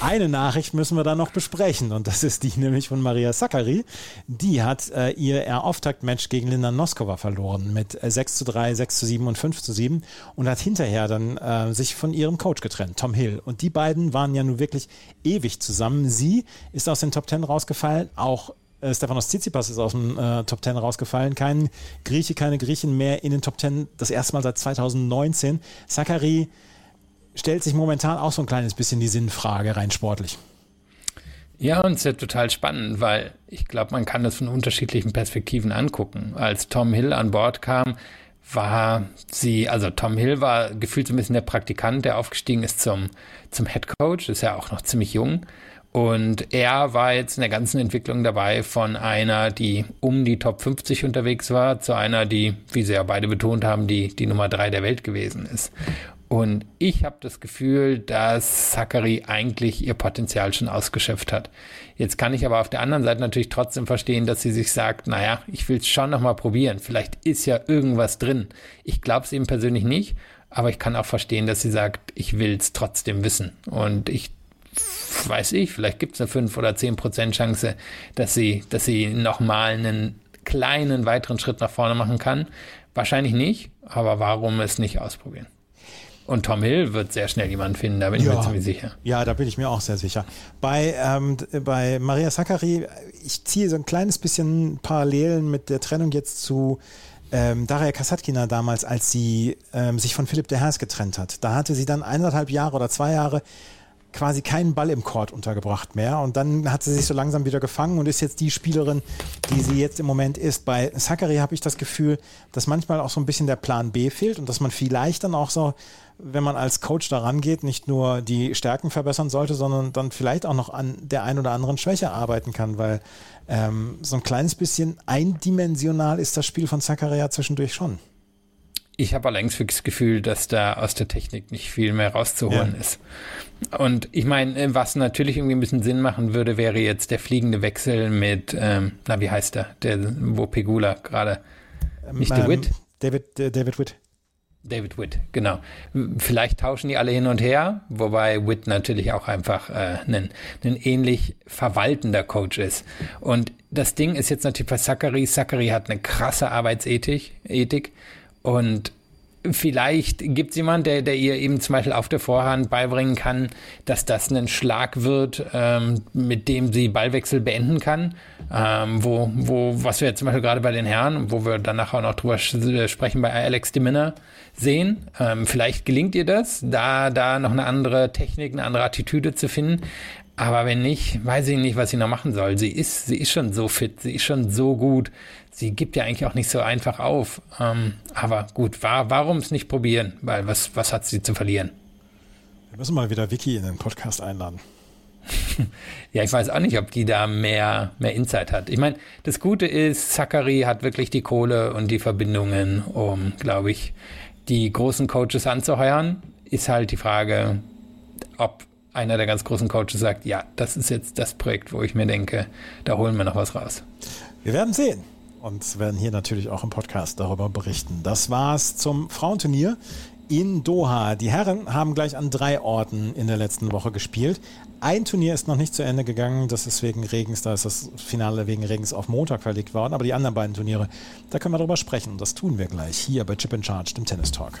S3: Eine Nachricht müssen wir dann noch besprechen und das ist die nämlich von Maria Sakkari. Die hat äh, ihr Auftaktmatch gegen Linda Noskova verloren mit äh, 6 zu 3, 6 zu 7 und 5 zu 7 und hat hinterher dann äh, sich von ihrem Coach getrennt, Tom Hill. Und die beiden waren ja nun wirklich ewig zusammen. Sie ist aus den Top 10 rausgefallen, auch äh, Stefanos Tsitsipas ist aus dem äh, Top 10 rausgefallen. Kein Grieche, keine Griechin mehr in den Top 10. Das erste Mal seit 2019. Zachary stellt sich momentan auch so ein kleines bisschen die Sinnfrage rein sportlich.
S4: Ja, und es ist total spannend, weil ich glaube, man kann das von unterschiedlichen Perspektiven angucken. Als Tom Hill an Bord kam, war sie, also Tom Hill war gefühlt so ein bisschen der Praktikant, der aufgestiegen ist zum, zum Head Coach, ist ja auch noch ziemlich jung. Und er war jetzt in der ganzen Entwicklung dabei von einer, die um die Top 50 unterwegs war, zu einer, die, wie sie ja beide betont haben, die, die Nummer drei der Welt gewesen ist. Und ich habe das Gefühl, dass Zachary eigentlich ihr Potenzial schon ausgeschöpft hat. Jetzt kann ich aber auf der anderen Seite natürlich trotzdem verstehen, dass sie sich sagt, naja, ich will es schon nochmal probieren. Vielleicht ist ja irgendwas drin. Ich glaube es eben persönlich nicht, aber ich kann auch verstehen, dass sie sagt, ich will es trotzdem wissen. Und ich weiß ich, vielleicht gibt es eine 5 oder 10 Prozent Chance, dass sie, dass sie nochmal einen kleinen weiteren Schritt nach vorne machen kann. Wahrscheinlich nicht, aber warum es nicht ausprobieren? Und Tom Hill wird sehr schnell jemanden finden, da bin ja, ich mir ziemlich sicher.
S3: Ja, da bin ich mir auch sehr sicher. Bei, ähm, bei Maria Sakkari, ich ziehe so ein kleines bisschen Parallelen mit der Trennung jetzt zu ähm, Daria Kasatkina damals, als sie ähm, sich von Philipp de Haas getrennt hat. Da hatte sie dann eineinhalb Jahre oder zwei Jahre quasi keinen Ball im Court untergebracht mehr. Und dann hat sie sich so langsam wieder gefangen und ist jetzt die Spielerin, die sie jetzt im Moment ist. Bei Zachary habe ich das Gefühl, dass manchmal auch so ein bisschen der Plan B fehlt und dass man vielleicht dann auch so, wenn man als Coach da rangeht, nicht nur die Stärken verbessern sollte, sondern dann vielleicht auch noch an der einen oder anderen Schwäche arbeiten kann, weil ähm, so ein kleines bisschen eindimensional ist das Spiel von Zachary zwischendurch schon.
S4: Ich habe allerdings das Gefühl, dass da aus der Technik nicht viel mehr rauszuholen ja. ist. Und ich meine, äh, was natürlich irgendwie ein bisschen Sinn machen würde, wäre jetzt der fliegende Wechsel mit, ähm, na, wie heißt der, der wo Pegula gerade, nicht ähm, Witt?
S3: David, äh, David Witt.
S4: David Witt, genau. Vielleicht tauschen die alle hin und her, wobei Witt natürlich auch einfach äh, ein, ein ähnlich verwaltender Coach ist. Und das Ding ist jetzt natürlich bei Zachary. Zachary hat eine krasse Arbeitsethik Ethik, und vielleicht gibt es jemanden, der, der ihr eben zum Beispiel auf der Vorhand beibringen kann, dass das ein Schlag wird, ähm, mit dem sie Ballwechsel beenden kann. Ähm, wo, wo, was wir jetzt zum Beispiel gerade bei den Herren, wo wir danach auch noch drüber sprechen, bei Alex de Minner sehen. Ähm, vielleicht gelingt ihr das, da, da noch eine andere Technik, eine andere Attitüde zu finden. Aber wenn nicht, weiß ich nicht, was sie noch machen soll. Sie ist, sie ist schon so fit, sie ist schon so gut. Sie gibt ja eigentlich auch nicht so einfach auf. Ähm, aber gut, war, warum es nicht probieren? Weil was, was hat sie zu verlieren?
S3: Wir müssen mal wieder Vicky in den Podcast einladen.
S4: ja, ich weiß auch nicht, ob die da mehr, mehr Insight hat. Ich meine, das Gute ist, Zachary hat wirklich die Kohle und die Verbindungen, um, glaube ich, die großen Coaches anzuheuern. Ist halt die Frage, ob einer der ganz großen Coaches sagt, ja, das ist jetzt das Projekt, wo ich mir denke, da holen wir noch was raus.
S3: Wir werden sehen und werden hier natürlich auch im Podcast darüber berichten. Das war's zum Frauenturnier in Doha. Die Herren haben gleich an drei Orten in der letzten Woche gespielt. Ein Turnier ist noch nicht zu Ende gegangen, das ist wegen Regens, da ist das Finale wegen Regens auf Montag verlegt worden, aber die anderen beiden Turniere, da können wir darüber sprechen und das tun wir gleich hier bei Chip in Charge, dem Tennis Talk.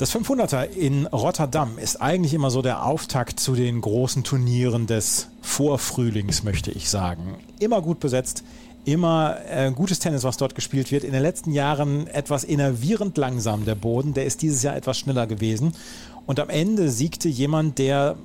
S3: Das 500er in Rotterdam ist eigentlich immer so der Auftakt zu den großen Turnieren des Vorfrühlings, möchte ich sagen. Immer gut besetzt, immer äh, gutes Tennis, was dort gespielt wird. In den letzten Jahren etwas innervierend langsam der Boden. Der ist dieses Jahr etwas schneller gewesen. Und am Ende siegte jemand, der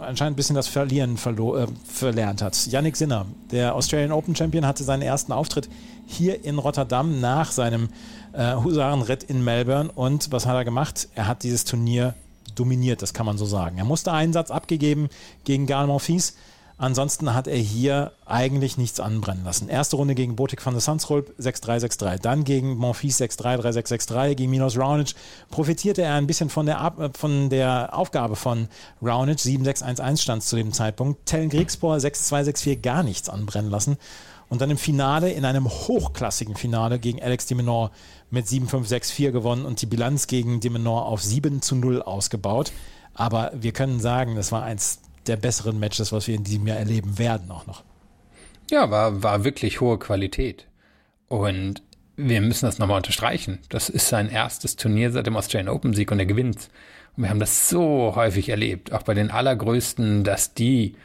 S3: anscheinend ein bisschen das Verlieren äh, verlernt hat. Yannick Sinner, der Australian Open Champion, hatte seinen ersten Auftritt hier in Rotterdam nach seinem äh, Husarenritt in Melbourne. Und was hat er gemacht? Er hat dieses Turnier dominiert, das kann man so sagen. Er musste einen Satz abgegeben gegen Gal Monfils. Ansonsten hat er hier eigentlich nichts anbrennen lassen. Erste Runde gegen Botik van der Sandsrolp 6-3, 6-3. Dann gegen Monfils 6-3, 3-6, 6-3. Gegen Minos Raonic profitierte er ein bisschen von der, von der Aufgabe von Raonic. 7-6, 1-1 stand zu dem Zeitpunkt. Tellen Griegspor 6-2, 6-4 gar nichts anbrennen lassen. Und dann im Finale, in einem hochklassigen Finale gegen Alex de Menor mit 7-5-6-4 gewonnen und die Bilanz gegen de Menor auf 7 zu 0 ausgebaut. Aber wir können sagen, das war eins der besseren Matches, was wir in diesem Jahr erleben werden auch noch.
S4: Ja, war, war wirklich hohe Qualität. Und wir müssen das nochmal unterstreichen. Das ist sein erstes Turnier seit dem Australian Open Sieg und er gewinnt. Und wir haben das so häufig erlebt, auch bei den allergrößten, dass die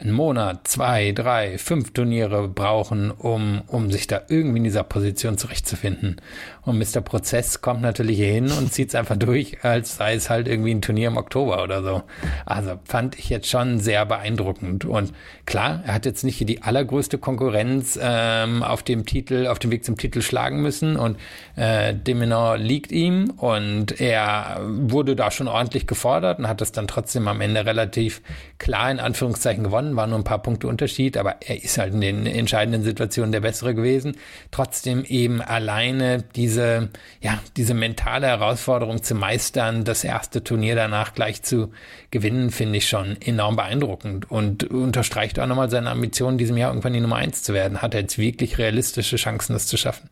S4: einen Monat, zwei, drei, fünf Turniere brauchen, um, um sich da irgendwie in dieser Position zurechtzufinden. Und Mr. Prozess kommt natürlich hier hin und zieht es einfach durch, als sei es halt irgendwie ein Turnier im Oktober oder so. Also fand ich jetzt schon sehr beeindruckend. Und klar, er hat jetzt nicht die allergrößte Konkurrenz ähm, auf dem Titel, auf dem Weg zum Titel schlagen müssen. Und äh, Deminor liegt ihm und er wurde da schon ordentlich gefordert und hat es dann trotzdem am Ende relativ klar in Anführungszeichen gewonnen gewonnen, waren nur ein paar Punkte Unterschied, aber er ist halt in den entscheidenden Situationen der bessere gewesen. Trotzdem eben alleine diese, ja, diese mentale Herausforderung zu meistern, das erste Turnier danach gleich zu gewinnen, finde ich schon enorm beeindruckend und unterstreicht auch nochmal seine Ambition, diesem Jahr irgendwann die Nummer eins zu werden. Hat er jetzt wirklich realistische Chancen, das zu schaffen?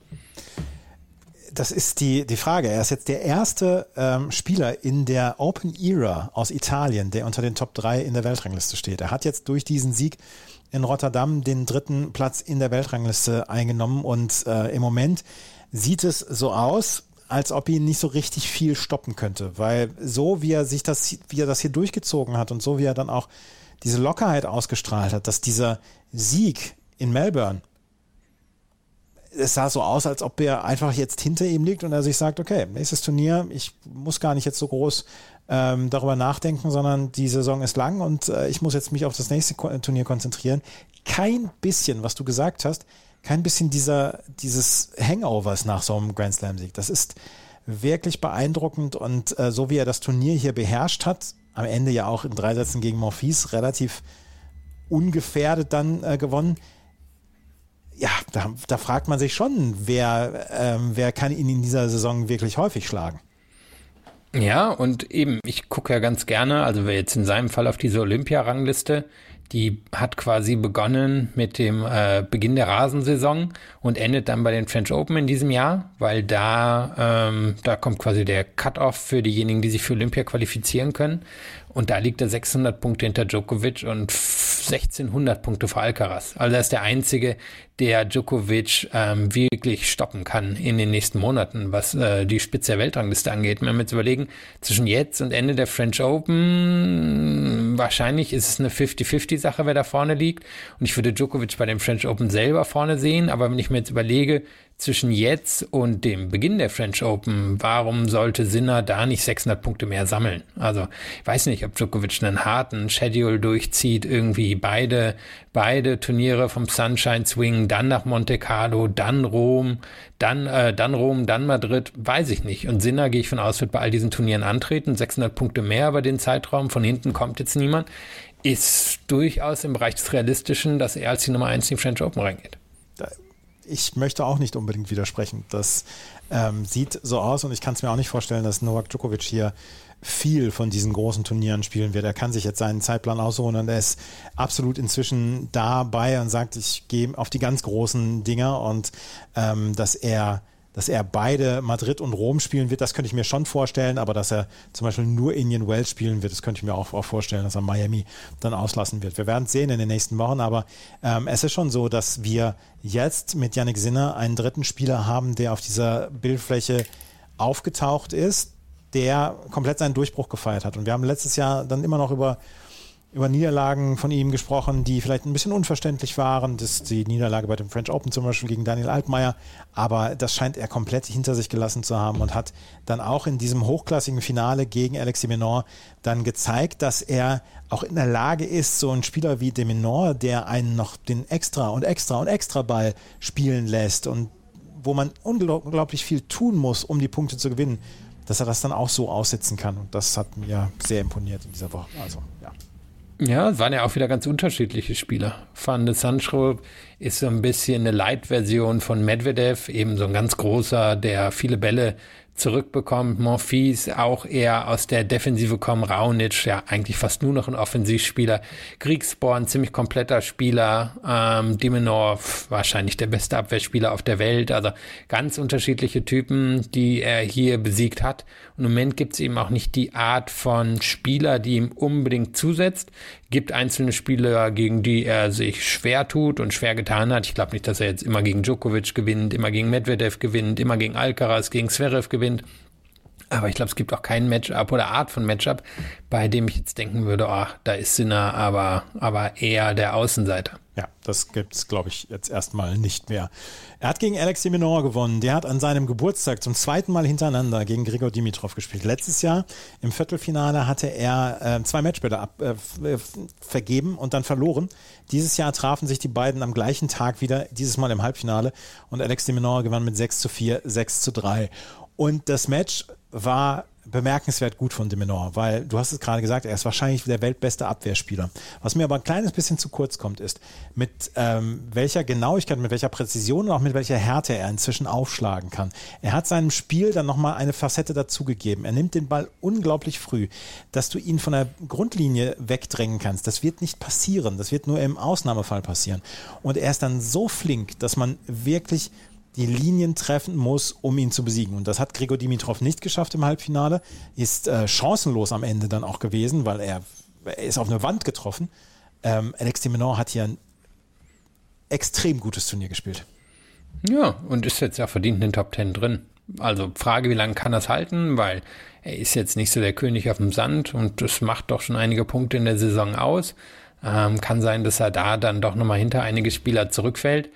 S3: Das ist die, die Frage. Er ist jetzt der erste ähm, Spieler in der Open Era aus Italien, der unter den Top 3 in der Weltrangliste steht. Er hat jetzt durch diesen Sieg in Rotterdam den dritten Platz in der Weltrangliste eingenommen und äh, im Moment sieht es so aus, als ob ihn nicht so richtig viel stoppen könnte, weil so wie er sich das, wie er das hier durchgezogen hat und so wie er dann auch diese Lockerheit ausgestrahlt hat, dass dieser Sieg in Melbourne es sah so aus, als ob er einfach jetzt hinter ihm liegt und er sich sagt, okay, nächstes Turnier, ich muss gar nicht jetzt so groß ähm, darüber nachdenken, sondern die Saison ist lang und äh, ich muss jetzt mich auf das nächste Turnier konzentrieren. Kein bisschen, was du gesagt hast, kein bisschen dieser, dieses Hangovers nach so einem Grand Slam-Sieg. Das ist wirklich beeindruckend und äh, so wie er das Turnier hier beherrscht hat, am Ende ja auch in drei Sätzen gegen Morphis relativ ungefährdet dann äh, gewonnen, ja, da, da fragt man sich schon, wer, ähm, wer kann ihn in dieser Saison wirklich häufig schlagen?
S4: Ja, und eben, ich gucke ja ganz gerne, also wer jetzt in seinem Fall auf diese Olympia-Rangliste, die hat quasi begonnen mit dem äh, Beginn der Rasensaison und endet dann bei den French Open in diesem Jahr, weil da, ähm, da kommt quasi der Cut-off für diejenigen, die sich für Olympia qualifizieren können. Und da liegt er 600 Punkte hinter Djokovic und 1600 Punkte vor Alcaraz. Also er ist der Einzige, der Djokovic ähm, wirklich stoppen kann in den nächsten Monaten, was äh, die Spitze der Weltrangliste angeht. Wenn wir jetzt überlegen, zwischen jetzt und Ende der French Open, wahrscheinlich ist es eine 50-50-Sache, wer da vorne liegt. Und ich würde Djokovic bei dem French Open selber vorne sehen. Aber wenn ich mir jetzt überlege, zwischen jetzt und dem Beginn der French Open, warum sollte Sinner da nicht 600 Punkte mehr sammeln? Also, ich weiß nicht, ob Djokovic einen harten Schedule durchzieht, irgendwie beide, beide Turniere vom Sunshine Swing, dann nach Monte Carlo, dann Rom, dann, äh, dann Rom, dann Madrid, weiß ich nicht. Und Sinner, gehe ich von aus, wird bei all diesen Turnieren antreten, 600 Punkte mehr über den Zeitraum, von hinten kommt jetzt niemand, ist durchaus im Bereich des Realistischen, dass er als die Nummer eins in die French Open reingeht
S3: ich möchte auch nicht unbedingt widersprechen. Das ähm, sieht so aus und ich kann es mir auch nicht vorstellen, dass Novak Djokovic hier viel von diesen großen Turnieren spielen wird. Er kann sich jetzt seinen Zeitplan aussuchen und er ist absolut inzwischen dabei und sagt, ich gehe auf die ganz großen Dinger und ähm, dass er dass er beide Madrid und Rom spielen wird, das könnte ich mir schon vorstellen, aber dass er zum Beispiel nur Indian Wells spielen wird, das könnte ich mir auch, auch vorstellen, dass er Miami dann auslassen wird. Wir werden es sehen in den nächsten Wochen, aber ähm, es ist schon so, dass wir jetzt mit Yannick Sinner einen dritten Spieler haben, der auf dieser Bildfläche aufgetaucht ist, der komplett seinen Durchbruch gefeiert hat. Und wir haben letztes Jahr dann immer noch über über Niederlagen von ihm gesprochen, die vielleicht ein bisschen unverständlich waren. Das ist die Niederlage bei dem French Open zum Beispiel gegen Daniel Altmaier. Aber das scheint er komplett hinter sich gelassen zu haben und hat dann auch in diesem hochklassigen Finale gegen Alexis Menor dann gezeigt, dass er auch in der Lage ist, so ein Spieler wie de Menor, der einen noch den extra und extra und extra Ball spielen lässt und wo man unglaublich viel tun muss, um die Punkte zu gewinnen, dass er das dann auch so aussitzen kann. Und das hat mir sehr imponiert in dieser Woche. Also, ja.
S4: Ja, es waren ja auch wieder ganz unterschiedliche Spieler. Van de Sancho ist so ein bisschen eine Light-Version von Medvedev, eben so ein ganz großer, der viele Bälle zurückbekommt. Monfils auch eher aus der Defensive kommen. Raunic, ja, eigentlich fast nur noch ein Offensivspieler. Kriegsborn, ziemlich kompletter Spieler. Ähm, Dimenor, wahrscheinlich der beste Abwehrspieler auf der Welt. Also ganz unterschiedliche Typen, die er hier besiegt hat. Und im Moment gibt es eben auch nicht die Art von Spieler, die ihm unbedingt zusetzt. Gibt einzelne Spieler, gegen die er sich schwer tut und schwer getan hat. Ich glaube nicht, dass er jetzt immer gegen Djokovic gewinnt, immer gegen Medvedev gewinnt, immer gegen Alcaraz, gegen Zverev gewinnt. Aber ich glaube, es gibt auch kein Matchup oder Art von Matchup, bei dem ich jetzt denken würde, ach, da ist Sinner aber, aber eher der Außenseiter.
S3: Ja, das gibt es, glaube ich, jetzt erstmal nicht mehr. Er hat gegen Alex de Minaur gewonnen. Der hat an seinem Geburtstag zum zweiten Mal hintereinander gegen Grigor Dimitrov gespielt. Letztes Jahr im Viertelfinale hatte er äh, zwei Matchbälle ab, äh, vergeben und dann verloren. Dieses Jahr trafen sich die beiden am gleichen Tag wieder, dieses Mal im Halbfinale. Und Alex de Minaur gewann mit 6 zu 4, 6 zu 3. Und das Match war bemerkenswert gut von de Menor, weil du hast es gerade gesagt, er ist wahrscheinlich der weltbeste Abwehrspieler. Was mir aber ein kleines bisschen zu kurz kommt, ist, mit ähm, welcher Genauigkeit, mit welcher Präzision und auch mit welcher Härte er inzwischen aufschlagen kann. Er hat seinem Spiel dann nochmal eine Facette dazugegeben. Er nimmt den Ball unglaublich früh. Dass du ihn von der Grundlinie wegdrängen kannst, das wird nicht passieren. Das wird nur im Ausnahmefall passieren. Und er ist dann so flink, dass man wirklich die Linien treffen muss, um ihn zu besiegen. Und das hat Gregor Dimitrov nicht geschafft im Halbfinale, ist äh, chancenlos am Ende dann auch gewesen, weil er, er ist auf eine Wand getroffen. Ähm, Alex Minaur hat hier ein extrem gutes Turnier gespielt.
S4: Ja, und ist jetzt ja verdient in den Top Ten drin. Also Frage, wie lange kann das halten, weil er ist jetzt nicht so der König auf dem Sand und das macht doch schon einige Punkte in der Saison aus. Ähm, kann sein, dass er da dann doch nochmal hinter einige Spieler zurückfällt.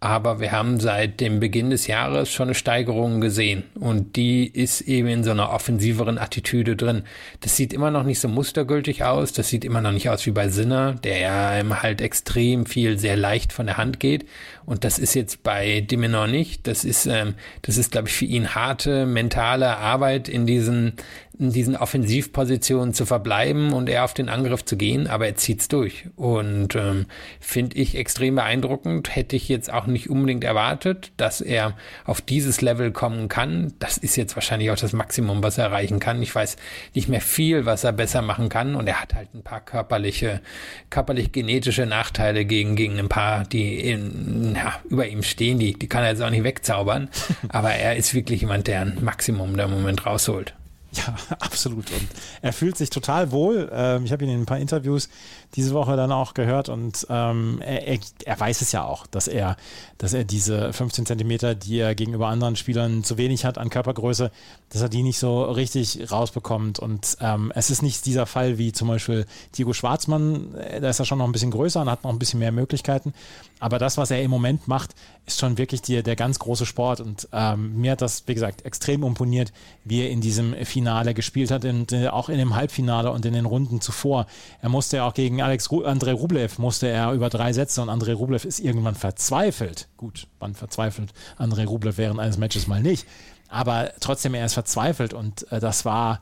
S4: Aber wir haben seit dem Beginn des Jahres schon eine Steigerung gesehen. Und die ist eben in so einer offensiveren Attitüde drin. Das sieht immer noch nicht so mustergültig aus. Das sieht immer noch nicht aus wie bei Sinner, der ja halt extrem viel sehr leicht von der Hand geht. Und das ist jetzt bei Dimenor nicht. Das ist, ähm, das ist, glaube ich, für ihn harte mentale Arbeit in diesen, in diesen Offensivpositionen zu verbleiben und eher auf den Angriff zu gehen, aber er zieht's durch. Und ähm, finde ich extrem beeindruckend. Hätte ich jetzt auch nicht unbedingt erwartet, dass er auf dieses Level kommen kann. Das ist jetzt wahrscheinlich auch das Maximum, was er erreichen kann. Ich weiß nicht mehr viel, was er besser machen kann. Und er hat halt ein paar körperliche, körperlich genetische Nachteile gegen, gegen ein paar, die in, ja, über ihm stehen. Die, die kann er jetzt auch nicht wegzaubern. aber er ist wirklich jemand, der ein Maximum da im Moment rausholt.
S3: Ja, absolut. Und er fühlt sich total wohl. Ähm, ich habe ihn in ein paar Interviews diese Woche dann auch gehört und ähm, er, er, weiß es ja auch, dass er, dass er diese 15 Zentimeter, die er gegenüber anderen Spielern zu wenig hat an Körpergröße, dass er die nicht so richtig rausbekommt. Und ähm, es ist nicht dieser Fall wie zum Beispiel Diego Schwarzmann, äh, da ist er schon noch ein bisschen größer und hat noch ein bisschen mehr Möglichkeiten. Aber das, was er im Moment macht, ist schon wirklich die, der ganz große Sport. Und ähm, mir hat das, wie gesagt, extrem imponiert, wie er in diesem Finale gespielt hat äh, auch in dem Halbfinale und in den Runden zuvor. Er musste ja auch gegen Alex Ru Andrei Rublev musste er über drei Sätze und Andrei Rublev ist irgendwann verzweifelt. Gut, wann verzweifelt Andrei Rublev während eines Matches mal nicht. Aber trotzdem, er ist verzweifelt und äh, das war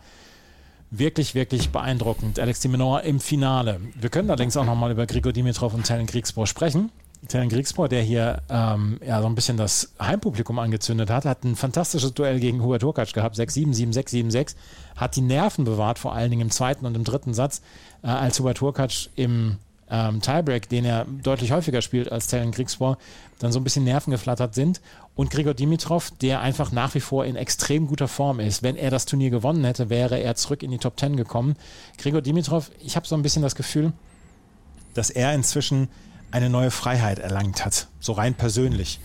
S3: wirklich, wirklich beeindruckend. Alex Dimenor im Finale. Wir können allerdings auch nochmal über Grigor Dimitrov und Telen Kriegspor sprechen. Telen Kriegspor, der hier ähm, ja, so ein bisschen das Heimpublikum angezündet hat, hat ein fantastisches Duell gegen Hubert Hurkacz gehabt, 6-7, 7-6, 7-6, hat die Nerven bewahrt, vor allen Dingen im zweiten und im dritten Satz, äh, als Hubert Hurkacz im ähm, Tiebreak, den er deutlich häufiger spielt als Telen Kriegspor, dann so ein bisschen Nerven geflattert sind. Und Grigor Dimitrov, der einfach nach wie vor in extrem guter Form ist. Wenn er das Turnier gewonnen hätte, wäre er zurück in die Top 10 gekommen. Grigor Dimitrov, ich habe so ein bisschen das Gefühl, dass er inzwischen eine neue Freiheit erlangt hat, so rein persönlich.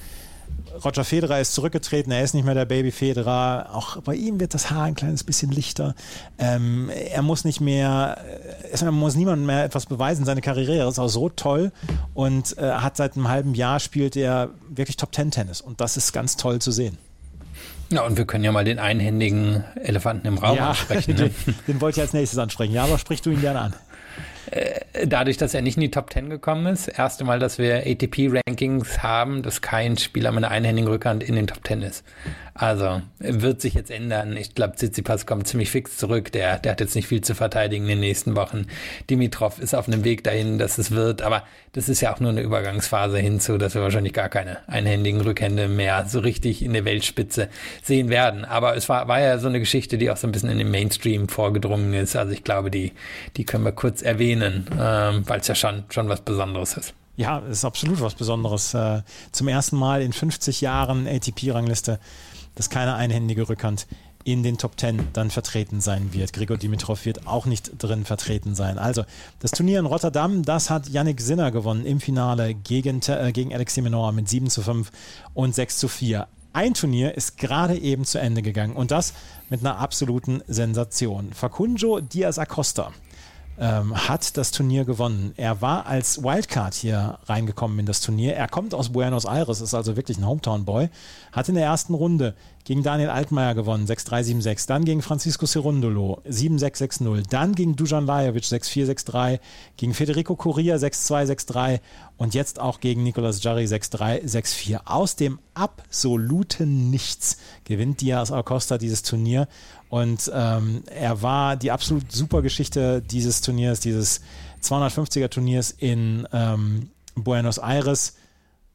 S3: Roger Federer ist zurückgetreten, er ist nicht mehr der Baby Federer. Auch bei ihm wird das Haar ein kleines bisschen lichter. Ähm, er muss nicht mehr, äh, er muss niemandem mehr etwas beweisen. Seine Karriere ist auch so toll und äh, hat seit einem halben Jahr spielt er wirklich Top Ten Tennis und das ist ganz toll zu sehen.
S4: Ja, und wir können ja mal den einhändigen Elefanten im Raum
S3: ja,
S4: ansprechen. Ne?
S3: Den, den wollte ich als nächstes ansprechen. Ja, aber sprich du ihn gerne an.
S4: Äh, dadurch, dass er nicht in die Top 10 gekommen ist, erste Mal, dass wir ATP-Rankings haben, dass kein Spieler mit einer einhändigen Rückhand in den Top 10 ist. Also wird sich jetzt ändern. Ich glaube, Tsitsipas kommt ziemlich fix zurück. Der, der hat jetzt nicht viel zu verteidigen in den nächsten Wochen. Dimitrov ist auf einem Weg dahin, dass es wird. Aber das ist ja auch nur eine Übergangsphase hinzu, dass wir wahrscheinlich gar keine einhändigen Rückhände mehr so richtig in der Weltspitze sehen werden. Aber es war, war ja so eine Geschichte, die auch so ein bisschen in den Mainstream vorgedrungen ist. Also ich glaube, die, die können wir kurz erwähnen, ähm, weil es ja schon, schon was Besonderes ist.
S3: Ja, es ist absolut was Besonderes. Äh, zum ersten Mal in 50 Jahren ATP-Rangliste dass keine einhändige Rückhand in den Top 10 dann vertreten sein wird. Gregor Dimitrov wird auch nicht drin vertreten sein. Also, das Turnier in Rotterdam, das hat Yannick Sinner gewonnen im Finale gegen, äh, gegen Alex Simenor mit 7 zu 5 und 6 zu 4. ein Turnier ist gerade eben zu Ende gegangen und das mit einer absoluten Sensation. Facunjo Diaz Acosta ähm, hat das Turnier gewonnen. Er war als Wildcard hier reingekommen in das Turnier. Er kommt aus Buenos Aires, ist also wirklich ein Hometown-Boy. Hat in der ersten Runde gegen Daniel Altmaier gewonnen, 6-3, 7-6. Dann gegen Francisco Cerundolo, 7-6, 6-0. Dann gegen Dujan Lajovic, 6-4, 6-3. Gegen Federico Correa, 6-2, 6-3. Und jetzt auch gegen Nicolas Jarry, 6-3, 6-4. Aus dem absoluten Nichts gewinnt Diaz Acosta dieses Turnier. Und ähm, er war die absolut super Geschichte dieses Turniers, dieses 250er Turniers in ähm, Buenos Aires.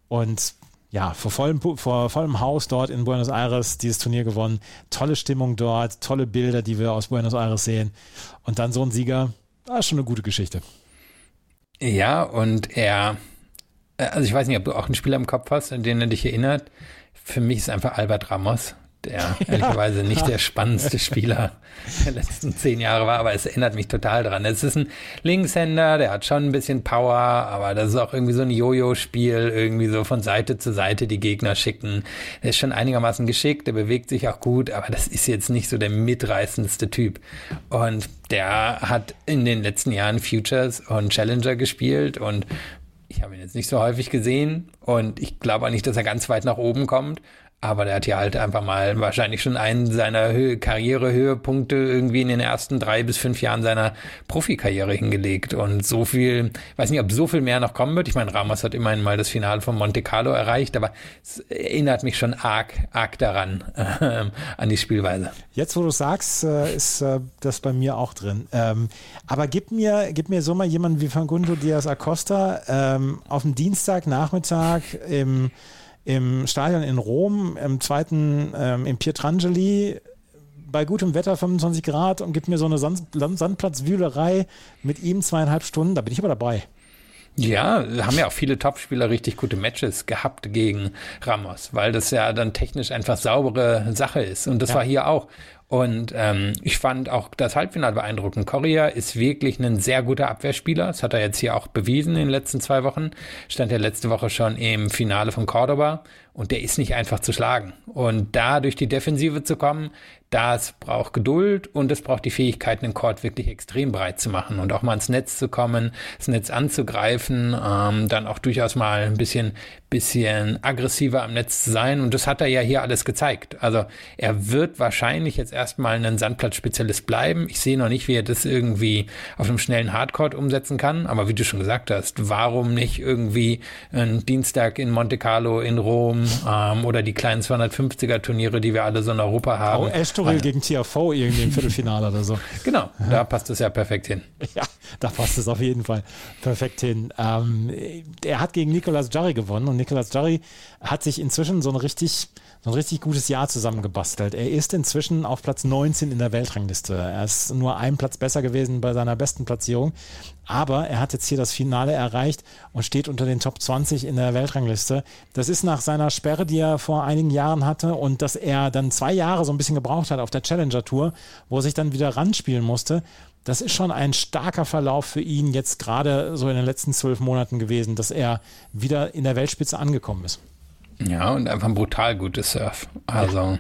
S3: Und ja, vor vollem, vor vollem Haus dort in Buenos Aires dieses Turnier gewonnen. Tolle Stimmung dort, tolle Bilder, die wir aus Buenos Aires sehen. Und dann so ein Sieger, das ist schon eine gute Geschichte.
S4: Ja, und er, äh, also ich weiß nicht, ob du auch einen Spieler im Kopf hast, an den er dich erinnert. Für mich ist einfach Albert Ramos der ehrlicherweise nicht der spannendste Spieler der letzten zehn Jahre war, aber es erinnert mich total dran. Es ist ein Linkshänder, der hat schon ein bisschen Power, aber das ist auch irgendwie so ein Jojo-Spiel, irgendwie so von Seite zu Seite die Gegner schicken. Der ist schon einigermaßen geschickt, der bewegt sich auch gut, aber das ist jetzt nicht so der mitreißendste Typ. Und der hat in den letzten Jahren Futures und Challenger gespielt und ich habe ihn jetzt nicht so häufig gesehen und ich glaube auch nicht, dass er ganz weit nach oben kommt. Aber der hat ja halt einfach mal wahrscheinlich schon einen seiner Hö Karrierehöhepunkte irgendwie in den ersten drei bis fünf Jahren seiner Profikarriere hingelegt. Und so viel, weiß nicht, ob so viel mehr noch kommen wird. Ich meine, Ramos hat immerhin mal das Finale von Monte Carlo erreicht, aber es erinnert mich schon arg, arg daran, äh, an die Spielweise.
S3: Jetzt, wo du sagst, äh, ist äh, das bei mir auch drin. Ähm, aber gib mir, gib mir so mal jemanden wie Fangundo Diaz Acosta ähm, auf dem Dienstagnachmittag im im Stadion in Rom, im zweiten ähm, im Pietrangeli, bei gutem Wetter 25 Grad und gibt mir so eine Sand Sandplatzwühlerei mit ihm zweieinhalb Stunden, da bin ich aber dabei.
S4: Ja, haben ja auch viele Topspieler richtig gute Matches gehabt gegen Ramos, weil das ja dann technisch einfach saubere Sache ist. Und das ja. war hier auch. Und ähm, ich fand auch das Halbfinale beeindruckend. Korea ist wirklich ein sehr guter Abwehrspieler. Das hat er jetzt hier auch bewiesen in den letzten zwei Wochen. Stand ja letzte Woche schon im Finale von Cordoba und der ist nicht einfach zu schlagen. Und da durch die Defensive zu kommen, das braucht Geduld und es braucht die Fähigkeit, den Court wirklich extrem breit zu machen und auch mal ins Netz zu kommen, das Netz anzugreifen, ähm, dann auch durchaus mal ein bisschen, bisschen aggressiver am Netz zu sein. Und das hat er ja hier alles gezeigt. Also er wird wahrscheinlich jetzt erstmal ein Sandplatzspezialist bleiben. Ich sehe noch nicht, wie er das irgendwie auf einem schnellen Hardcore umsetzen kann. Aber wie du schon gesagt hast, warum nicht irgendwie ein Dienstag in Monte Carlo, in Rom ähm, oder die kleinen 250er Turniere, die wir alle so in Europa haben. Oh,
S3: Estoril gegen TFV irgendwie im Viertelfinale oder so.
S4: Genau, da passt es ja perfekt hin.
S3: Ja, da passt es auf jeden Fall perfekt hin. Ähm, er hat gegen Nicolas Jarry gewonnen und Nicolas Jarry hat sich inzwischen so ein richtig ein richtig gutes Jahr zusammengebastelt. Er ist inzwischen auf Platz 19 in der Weltrangliste. Er ist nur einen Platz besser gewesen bei seiner besten Platzierung. Aber er hat jetzt hier das Finale erreicht und steht unter den Top 20 in der Weltrangliste. Das ist nach seiner Sperre, die er vor einigen Jahren hatte und dass er dann zwei Jahre so ein bisschen gebraucht hat auf der Challenger Tour, wo er sich dann wieder ranspielen musste. Das ist schon ein starker Verlauf für ihn jetzt gerade so in den letzten zwölf Monaten gewesen, dass er wieder in der Weltspitze angekommen ist.
S4: Ja, und einfach ein brutal gutes Surf. Also ja.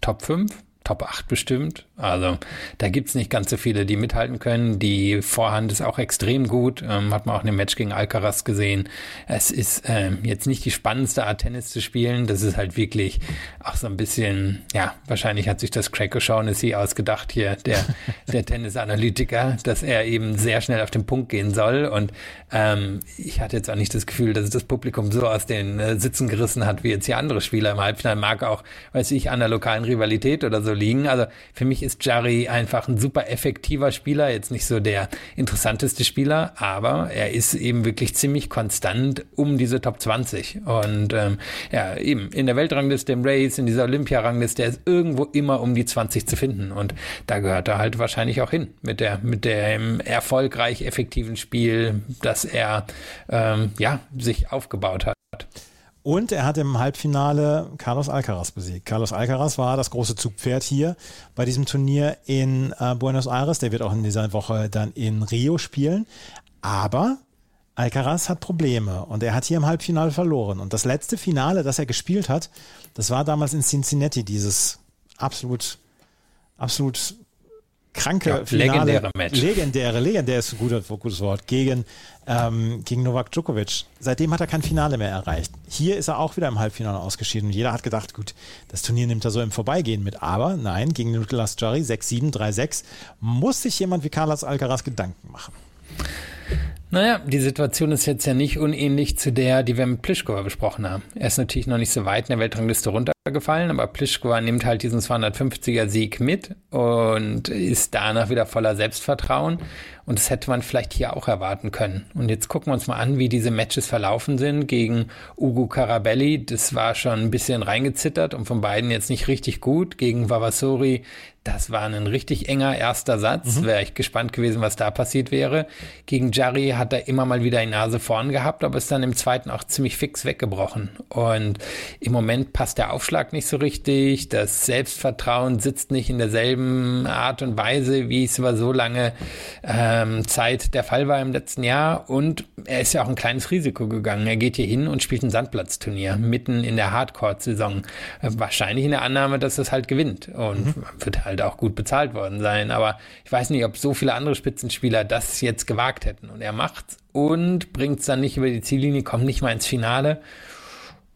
S4: Top 5, Top 8 bestimmt. Also da gibt's nicht ganz so viele, die mithalten können. Die Vorhand ist auch extrem gut. Ähm, hat man auch in dem Match gegen Alcaraz gesehen. Es ist ähm, jetzt nicht die spannendste Art Tennis zu spielen. Das ist halt wirklich auch so ein bisschen, ja, wahrscheinlich hat sich das Craig O'Shaughnessy ausgedacht hier, der, der Tennisanalytiker, dass er eben sehr schnell auf den Punkt gehen soll. Und ähm, ich hatte jetzt auch nicht das Gefühl, dass es das Publikum so aus den äh, Sitzen gerissen hat, wie jetzt hier andere Spieler im Halbfinale. Mag auch, weiß ich, an der lokalen Rivalität oder so liegen. Also für mich ist Jari einfach ein super effektiver Spieler, jetzt nicht so der interessanteste Spieler, aber er ist eben wirklich ziemlich konstant um diese Top 20. Und ähm, ja, eben in der Weltrangliste, im Race, in dieser Olympiarangliste, der ist irgendwo immer um die 20 zu finden. Und da gehört er halt wahrscheinlich auch hin mit der, mit dem erfolgreich effektiven Spiel, das er ähm, ja, sich aufgebaut hat.
S3: Und er hat im Halbfinale Carlos Alcaraz besiegt. Carlos Alcaraz war das große Zugpferd hier bei diesem Turnier in äh, Buenos Aires. Der wird auch in dieser Woche dann in Rio spielen. Aber Alcaraz hat Probleme und er hat hier im Halbfinale verloren. Und das letzte Finale, das er gespielt hat, das war damals in Cincinnati, dieses absolut, absolut kranke
S4: Ja,
S3: Finale.
S4: legendäre Match.
S3: Legendäre, legendär ist ein guter, gutes Wort, gegen, ähm, gegen Novak Djokovic. Seitdem hat er kein Finale mehr erreicht. Hier ist er auch wieder im Halbfinale ausgeschieden. Und jeder hat gedacht, gut, das Turnier nimmt er so im Vorbeigehen mit. Aber nein, gegen Nicolas Jarry 6-7, 3-6 muss sich jemand wie Carlos Alcaraz Gedanken machen.
S4: Naja, die Situation ist jetzt ja nicht unähnlich zu der, die wir mit Pliskova besprochen haben. Er ist natürlich noch nicht so weit in der Weltrangliste runtergefallen, aber Pliskova nimmt halt diesen 250er Sieg mit und ist danach wieder voller Selbstvertrauen. Und das hätte man vielleicht hier auch erwarten können. Und jetzt gucken wir uns mal an, wie diese Matches verlaufen sind gegen Ugo Carabelli. Das war schon ein bisschen reingezittert und von beiden jetzt nicht richtig gut. Gegen Vavasori, das war ein richtig enger erster Satz. Wäre ich gespannt gewesen, was da passiert wäre. Gegen Jarry hat er immer mal wieder die Nase vorn gehabt, aber ist dann im zweiten auch ziemlich fix weggebrochen. Und im Moment passt der Aufschlag nicht so richtig. Das Selbstvertrauen sitzt nicht in derselben Art und Weise, wie es über so lange ähm, Zeit der Fall war im letzten Jahr. Und er ist ja auch ein kleines Risiko gegangen. Er geht hier hin und spielt ein Sandplatzturnier mitten in der Hardcore-Saison. Äh, Wahrscheinlich in der Annahme, dass es halt gewinnt. Und wird halt auch gut bezahlt worden sein. Aber ich weiß nicht, ob so viele andere Spitzenspieler das jetzt gewagt hätten. Und er macht's und bringt es dann nicht über die Ziellinie, kommt nicht mal ins Finale.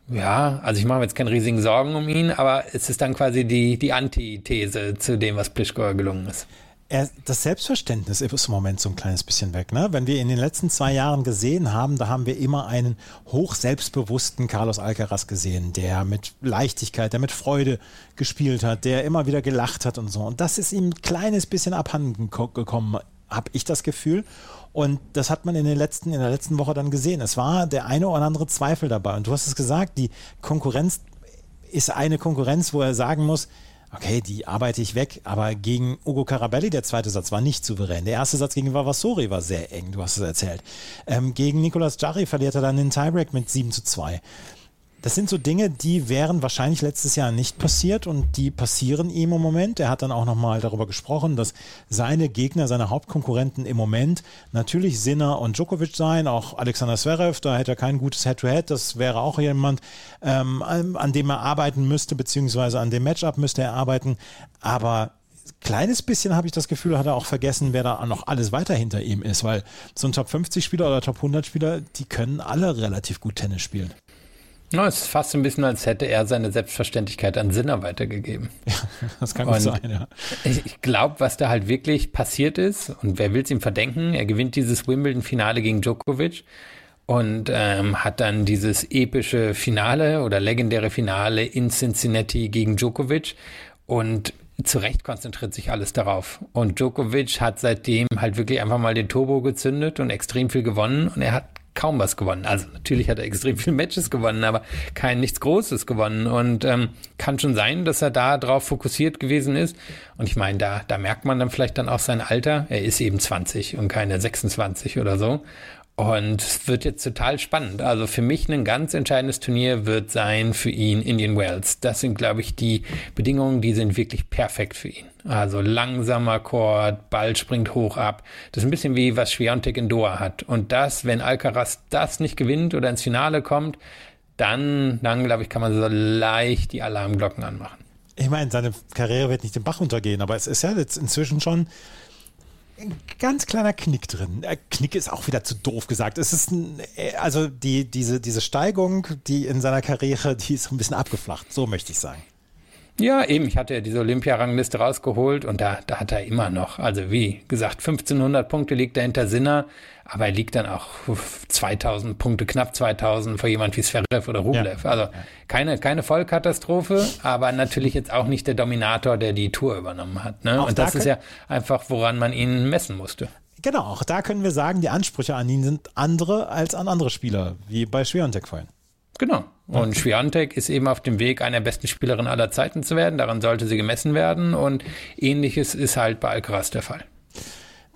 S4: Ja, also ich mache mir jetzt keine riesigen Sorgen um ihn, aber es ist dann quasi die, die Antithese zu dem, was Pliskova gelungen ist.
S3: Er, das Selbstverständnis ist im Moment so ein kleines bisschen weg. Ne? Wenn wir in den letzten zwei Jahren gesehen haben, da haben wir immer einen hoch selbstbewussten Carlos Alcaraz gesehen, der mit Leichtigkeit, der mit Freude gespielt hat, der immer wieder gelacht hat und so. Und das ist ihm ein kleines bisschen abhanden ko- gekommen, habe ich das Gefühl. Und das hat man in, den letzten, in der letzten Woche dann gesehen. Es war der eine oder andere Zweifel dabei. Und du hast es gesagt, die Konkurrenz ist eine Konkurrenz, wo er sagen muss, okay, die arbeite ich weg, aber gegen Ugo Carabelli, der zweite Satz war nicht souverän. Der erste Satz gegen Vavasori war sehr eng, du hast es erzählt. Ähm, gegen Nicolas Jarry verliert er dann den Tiebreak mit 7 zu 2. Das sind so Dinge, die wären wahrscheinlich letztes Jahr nicht passiert und die passieren ihm im Moment. Er hat dann auch nochmal darüber gesprochen, dass seine Gegner, seine Hauptkonkurrenten im Moment natürlich Sinner und Djokovic seien, auch Alexander Zverev, da hätte er kein gutes Head-to-Head, das wäre auch jemand, ähm, an dem er arbeiten müsste, beziehungsweise an dem Matchup müsste er arbeiten, aber kleines bisschen habe ich das Gefühl, hat er auch vergessen, wer da noch alles weiter hinter ihm ist, weil so ein Top 50 Spieler oder Top 100 Spieler, die können alle relativ gut Tennis spielen.
S4: Ja, es ist fast so ein bisschen, als hätte er seine Selbstverständlichkeit an Sinner weitergegeben.
S3: Das kann gut
S4: Und
S3: sein, ja.
S4: Ich, ich glaube, was da halt wirklich passiert ist, und wer will es ihm verdenken, er gewinnt dieses Wimbledon-Finale gegen Djokovic und ähm, hat dann dieses epische Finale oder legendäre Finale in Cincinnati gegen Djokovic und zu Recht konzentriert sich alles darauf. Und Djokovic hat seitdem halt wirklich einfach mal den Turbo gezündet und extrem viel gewonnen und er hat kaum was gewonnen. Also natürlich hat er extrem viele Matches gewonnen, aber kein nichts Großes gewonnen. Und ähm, kann schon sein, dass er da drauf fokussiert gewesen ist. Und ich meine, da, da merkt man dann vielleicht dann auch sein Alter. Er ist eben 20 und keine 26 oder so. Und es wird jetzt total spannend. Also für mich ein ganz entscheidendes Turnier wird sein für ihn Indian Wells. Das sind, glaube ich, die Bedingungen, die sind wirklich perfekt für ihn. Also langsamer Chord, Ball springt hoch ab. Das ist ein bisschen wie was Schwiontek in Doha hat. Und das, wenn Alcaraz das nicht gewinnt oder ins Finale kommt, dann, dann glaube ich, kann man so leicht die Alarmglocken anmachen.
S3: Ich meine, seine Karriere wird nicht den Bach runtergehen, aber es ist ja jetzt inzwischen schon ein ganz kleiner Knick drin. Äh, Knick ist auch wieder zu doof gesagt. Es ist ein, äh, also die, diese, diese Steigung, die in seiner Karriere, die ist ein bisschen abgeflacht, so möchte ich sagen.
S4: Ja, eben, ich hatte ja diese Olympiarangliste rausgeholt und da, da hat er immer noch, also wie gesagt, 1500 Punkte liegt er hinter Sinner, aber er liegt dann auch 2000 Punkte, knapp 2000 vor jemand wie Zverev oder Rublev.
S3: Ja.
S4: Also keine, keine Vollkatastrophe, aber natürlich jetzt auch nicht der Dominator, der die Tour übernommen hat. Ne?
S3: Auch
S4: Und
S3: da
S4: das ist
S3: können-
S4: ja einfach, woran man ihn messen musste.
S3: Genau, auch da können wir sagen, die Ansprüche an ihn sind andere als an andere Spieler, wie bei Schwiontek vorhin.
S4: Genau. Und Schwiontek ist eben auf dem Weg, einer der besten Spielerinnen aller Zeiten zu werden. Daran sollte sie gemessen werden. Und ähnliches ist halt bei Alcaraz der Fall.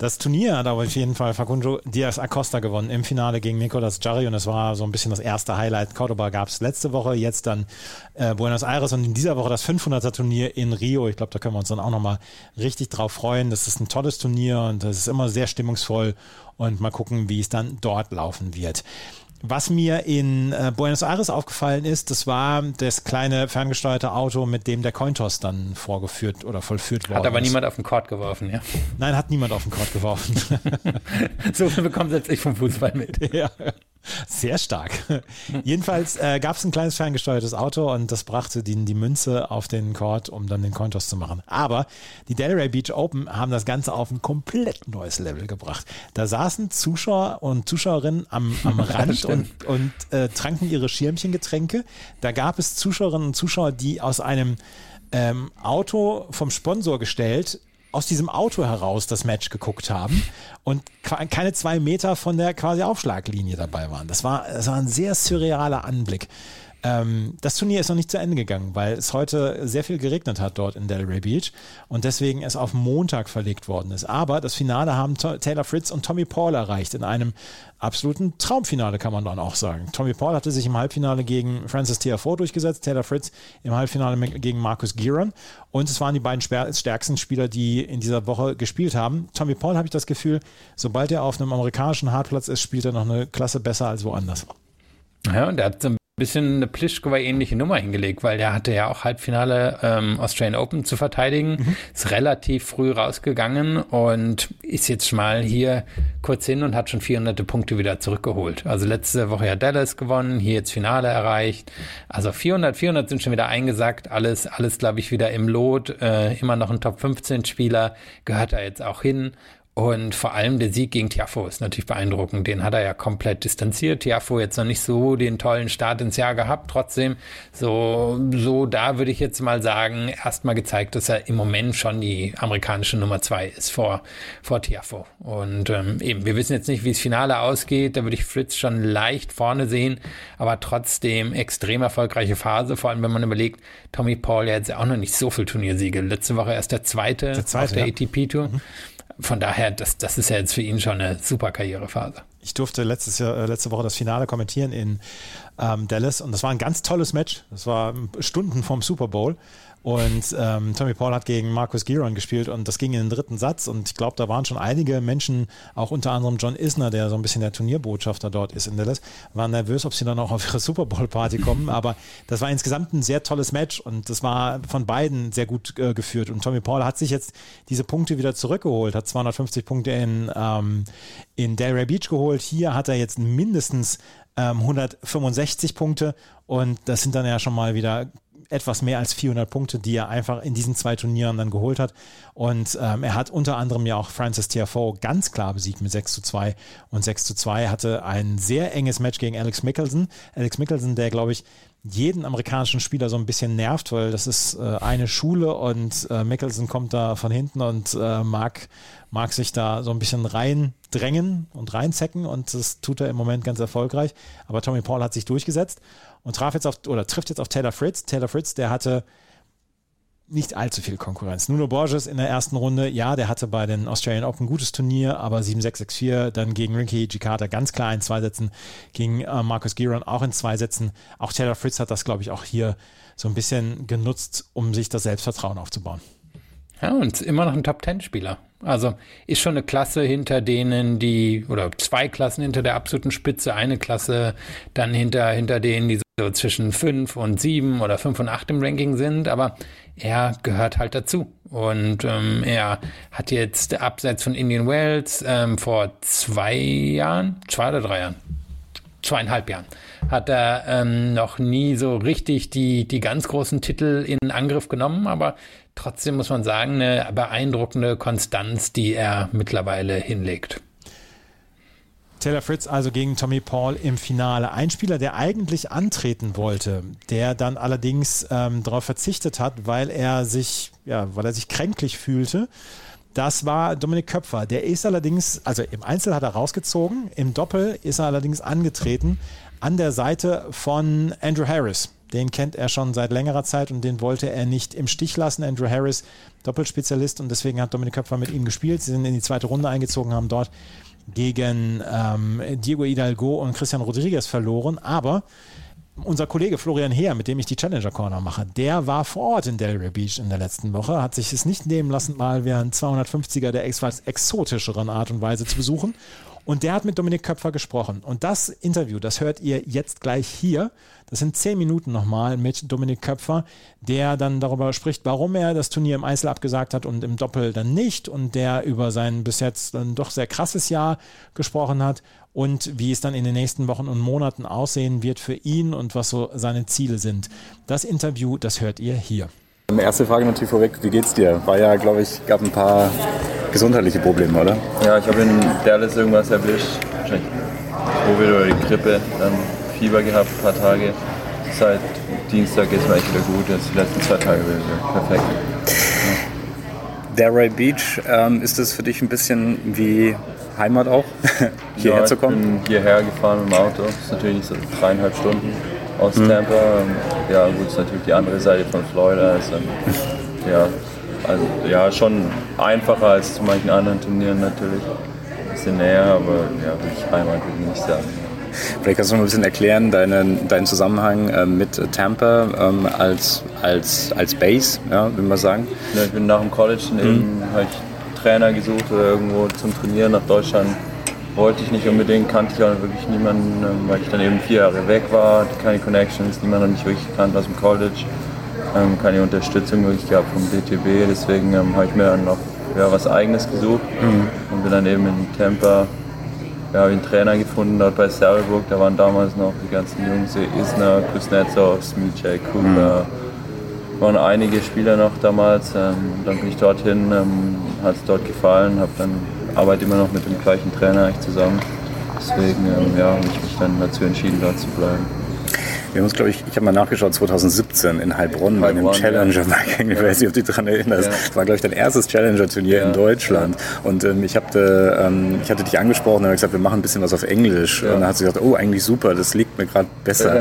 S3: Das Turnier hat aber auf jeden Fall Facundo Diaz Acosta gewonnen im Finale gegen Nicolas Jarry und das war so ein bisschen das erste Highlight. Cordoba gab es letzte Woche, jetzt dann äh, Buenos Aires und in dieser Woche das 500er Turnier in Rio. Ich glaube, da können wir uns dann auch nochmal richtig drauf freuen. Das ist ein tolles Turnier und das ist immer sehr stimmungsvoll und mal gucken, wie es dann dort laufen wird. Was mir in äh, Buenos Aires aufgefallen ist, das war das kleine ferngesteuerte Auto, mit dem der Cointoss dann vorgeführt oder vollführt worden
S4: Hat aber
S3: ist.
S4: niemand auf den Court geworfen, ja.
S3: Nein, hat niemand auf den Court geworfen.
S4: so viel bekommt selbst ich vom Fußball mit.
S3: ja. Sehr stark. Jedenfalls äh, gab es ein kleines ferngesteuertes Auto und das brachte die, die Münze auf den Court, um dann den Cointoss zu machen. Aber die Delray Beach Open haben das Ganze auf ein komplett neues Level gebracht. Da saßen Zuschauer und Zuschauerinnen am, am Rand und, und äh, tranken ihre Schirmchengetränke. Da gab es Zuschauerinnen und Zuschauer, die aus einem ähm, Auto vom Sponsor gestellt aus diesem Auto heraus das Match geguckt haben und keine zwei Meter von der quasi Aufschlaglinie dabei waren. Das war, das war ein sehr surrealer Anblick. Ähm, das Turnier ist noch nicht zu Ende gegangen, weil es heute sehr viel geregnet hat dort in Delray Beach und deswegen es auf Montag verlegt worden ist. Aber das Finale haben Taylor Fritz und Tommy Paul erreicht in einem absoluten Traumfinale, kann man dann auch sagen. Tommy Paul hatte sich im Halbfinale gegen Francis Tiafoe durchgesetzt, Taylor Fritz im Halbfinale gegen Marcus Giron und es waren die beiden stärksten Spieler, die in dieser Woche gespielt haben. Tommy Paul habe ich das Gefühl, sobald er auf einem amerikanischen Hartplatz ist, spielt er noch eine Klasse besser als woanders.
S4: Ja, und er hat so ein bisschen eine Plischkova-ähnliche Nummer hingelegt, weil der hatte ja auch Halbfinale ähm, Australian Open zu verteidigen, mhm. ist relativ früh rausgegangen und ist jetzt mal hier kurz hin und hat schon 400 Punkte wieder zurückgeholt. Also letzte Woche ja Dallas gewonnen, hier jetzt Finale erreicht. Also 400, 400 sind schon wieder eingesackt, alles, alles glaube ich wieder im Lot, äh, immer noch ein Top 15 Spieler, gehört da jetzt auch hin und vor allem der Sieg gegen Tiafo ist natürlich beeindruckend. Den hat er ja komplett distanziert. Tiafo jetzt noch nicht so den tollen Start ins Jahr gehabt. Trotzdem, so, so da würde ich jetzt mal sagen, erstmal gezeigt, dass er im Moment schon die amerikanische Nummer zwei ist vor, vor Tiafo. Und ähm, eben, wir wissen jetzt nicht, wie das Finale ausgeht. Da würde ich Fritz schon leicht vorne sehen, aber trotzdem extrem erfolgreiche Phase. Vor allem, wenn man überlegt, Tommy Paul ja jetzt auch noch nicht so viel Turniersiege. Letzte Woche erst der zweite, der zweite auf der ja. ATP-Tour. Mhm von daher, das, das ist ja jetzt für ihn schon eine super Karrierephase.
S3: Ich durfte letztes Jahr, äh, letzte Woche das Finale kommentieren in ähm, Dallas und das war ein ganz tolles Match. Das war Stunden vom Super Bowl. Und ähm, Tommy Paul hat gegen Marcus Giron gespielt und das ging in den dritten Satz. Und ich glaube, da waren schon einige Menschen, auch unter anderem John Isner, der so ein bisschen der Turnierbotschafter dort ist in Dallas, waren nervös, ob sie dann auch auf ihre Super Bowl Party kommen. Aber das war insgesamt ein sehr tolles Match und das war von beiden sehr gut äh, geführt. Und Tommy Paul hat sich jetzt diese Punkte wieder zurückgeholt, hat 250 Punkte in, ähm, in Delray Beach geholt. Hier hat er jetzt mindestens 165 ähm, Punkte und das sind dann ja schon mal wieder etwas mehr als 400 Punkte, die er einfach in diesen zwei Turnieren dann geholt hat. Und ähm, er hat unter anderem ja auch Francis Tiafoe ganz klar besiegt mit 6 zu 2 und 6 zu 2 hatte ein sehr enges Match gegen Alex Mickelson. Alex Mickelson, der glaube ich jeden amerikanischen Spieler so ein bisschen nervt, weil das ist äh, eine Schule und äh, Mickelson kommt da von hinten und äh, mag, mag sich da so ein bisschen reindrängen und reinzecken und das tut er im Moment ganz erfolgreich. Aber Tommy Paul hat sich durchgesetzt und traf jetzt auf oder trifft jetzt auf Taylor Fritz. Taylor Fritz, der hatte nicht allzu viel Konkurrenz. Nuno Borges in der ersten Runde, ja, der hatte bei den Australian Open ein gutes Turnier, aber 7-6-6-4, dann gegen Ricky Gikata ganz klar in zwei Sätzen, gegen äh, Marcus Giron auch in zwei Sätzen. Auch Taylor Fritz hat das, glaube ich, auch hier so ein bisschen genutzt, um sich das Selbstvertrauen aufzubauen.
S4: Ja, und immer noch ein Top-10-Spieler. Also ist schon eine Klasse hinter denen, die, oder zwei Klassen hinter der absoluten Spitze, eine Klasse dann hinter, hinter denen, die so zwischen fünf und sieben oder fünf und acht im Ranking sind, aber er gehört halt dazu. Und ähm, er hat jetzt abseits von Indian Wells ähm, vor zwei Jahren, zwei oder drei Jahren, zweieinhalb Jahren, hat er ähm, noch nie so richtig die, die ganz großen Titel in Angriff genommen, aber trotzdem muss man sagen, eine beeindruckende Konstanz, die er mittlerweile hinlegt.
S3: Taylor Fritz also gegen Tommy Paul im Finale. Ein Spieler, der eigentlich antreten wollte, der dann allerdings ähm, darauf verzichtet hat, weil er sich, ja, weil er sich kränklich fühlte. Das war Dominik Köpfer. Der ist allerdings, also im Einzel hat er rausgezogen, im Doppel ist er allerdings angetreten an der Seite von Andrew Harris Den kennt er schon seit längerer Zeit und den wollte er nicht im Stich lassen. Andrew Harris, Doppelspezialist und deswegen hat Dominik Köpfer mit ihm gespielt. Sie sind in die zweite Runde eingezogen, haben dort gegen ähm, Diego Hidalgo und Christian Rodriguez verloren. Aber unser Kollege Florian Heer, mit dem ich die Challenger Corner mache, der war vor Ort in Delray Beach in der letzten Woche, hat sich es nicht nehmen lassen, mal ein 250er der etwas exotischeren Art und Weise zu besuchen. Und der hat mit Dominik Köpfer gesprochen. Und das Interview, das hört ihr jetzt gleich hier. Das sind zehn Minuten nochmal mit Dominik Köpfer, der dann darüber spricht, warum er das Turnier im Einzel abgesagt hat und im Doppel dann nicht. Und der über sein bis jetzt dann doch sehr krasses Jahr gesprochen hat und wie es dann in den nächsten Wochen und Monaten aussehen wird für ihn und was so seine Ziele sind. Das Interview, das hört ihr hier.
S5: Erste Frage natürlich vorweg, wie geht's dir? War ja, glaube ich, gab ein paar gesundheitliche Probleme, oder?
S6: Ja, ich habe in Dallas irgendwas erwischt, wahrscheinlich Covid oder die Grippe, dann Fieber gehabt, ein paar Tage. Seit Dienstag es mir echt wieder gut, jetzt die letzten zwei Tage wieder perfekt.
S5: Ja. Delray Beach, ähm, ist das für dich ein bisschen wie Heimat auch, hierher
S6: ja,
S5: zu kommen?
S6: Ich bin hierher gefahren mit dem Auto, das ist natürlich so dreieinhalb Stunden aus mhm. Tampa. Ja, gut, ist natürlich die andere Seite von Florida. Ist ja, also, ja, schon einfacher als zu manchen anderen Turnieren natürlich. Ein bisschen näher, aber ja, wirklich Heimat würde ich nicht sagen.
S5: Vielleicht kannst du noch ein bisschen erklären, deinen, deinen Zusammenhang äh, mit Tampa ähm, als, als, als Base, ja, würde man sagen.
S6: Ja, ich bin nach dem College mhm. eben, habe ich Trainer gesucht oder irgendwo zum Trainieren nach Deutschland wollte ich nicht unbedingt, kannte ich auch wirklich niemanden, ähm, weil ich dann eben vier Jahre weg war, keine Connections, niemanden nicht wirklich gekannt aus dem College, ähm, keine Unterstützung wirklich gehabt vom DTB, deswegen ähm, habe ich mir dann noch ja, was Eigenes gesucht mhm. und bin dann eben in Tampa ja, einen Trainer gefunden dort bei Saddleburg, da waren damals noch die ganzen Jungs, Isner, Kuznetsov, Smicek, Kuba, mhm. waren einige Spieler noch damals, ähm, dann bin ich dorthin, ähm, hat es dort gefallen, habe dann arbeite immer noch mit dem gleichen Trainer eigentlich zusammen. Deswegen ähm, ja, habe ich mich dann dazu entschieden, dort zu bleiben.
S5: Wir haben uns, glaube ich, ich habe mal nachgeschaut, 2017 in Heilbronn bei einem Challenger, ja. ich weiß nicht, ob du dich daran erinnerst. Ja. Das war, glaube ich, dein erstes Challenger-Turnier ja. in Deutschland. Und ähm, ich, hab, ähm, ich hatte dich angesprochen und habe gesagt, wir machen ein bisschen was auf Englisch. Und dann hat sie gesagt, oh, eigentlich super, das liegt mir gerade besser.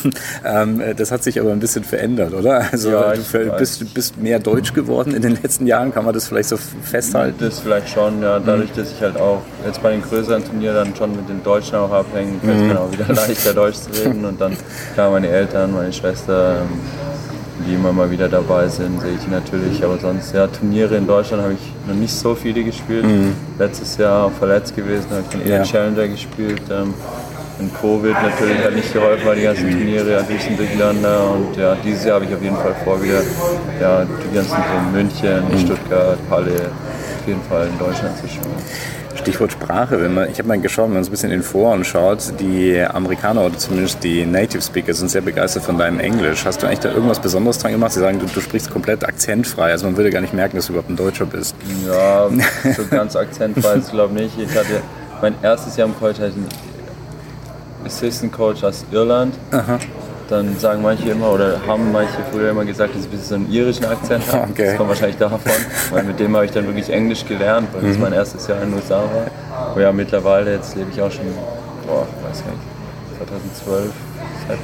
S5: ähm, das hat sich aber ein bisschen verändert, oder? Also du bist, bist mehr Deutsch geworden in den letzten Jahren, kann man das vielleicht so festhalten?
S6: Das vielleicht schon, ja. Dadurch, dass ich halt auch jetzt bei den größeren Turnieren dann schon mit den Deutschen auch abhängen, fällt es mhm. mir auch wieder leichter, Deutsch zu reden und dann Klar, meine Eltern, meine Schwester, ähm, die immer mal wieder dabei sind, sehe ich die natürlich. Aber sonst, ja, Turniere in Deutschland habe ich noch nicht so viele gespielt. Mhm. Letztes Jahr auch verletzt gewesen, habe ich den ja. Challenger gespielt. Ähm, in Covid natürlich hat nicht geholfen, weil die ganzen Turniere ein bisschen durcheinander. Und ja, dieses Jahr habe ich auf jeden Fall vor, wieder ja, die ganzen in München, mhm. Stuttgart, Halle, auf jeden Fall in Deutschland zu spielen.
S5: Stichwort Sprache, wenn man, ich habe mal geschaut, wenn man so ein bisschen in den Foren schaut, die Amerikaner oder zumindest die Native Speaker sind sehr begeistert von deinem Englisch. Hast du eigentlich da irgendwas Besonderes dran gemacht? Sie sagen, du, du sprichst komplett akzentfrei, also man würde gar nicht merken, dass du überhaupt ein Deutscher bist.
S6: Ja, so ganz akzentfrei ist glaube ich nicht. Ich hatte mein erstes Jahr im College hatte einen Assistant Coach aus Irland. Aha dann sagen manche immer oder haben manche früher immer gesagt, dass ich ein bisschen so einen irischen Akzent habe. Okay. Das kommt wahrscheinlich davon, weil mit dem habe ich dann wirklich Englisch gelernt, weil mhm. das mein erstes Jahr in den USA war. Aber ja, mittlerweile, jetzt lebe ich auch schon, boah, weiß gar nicht, 2012, seit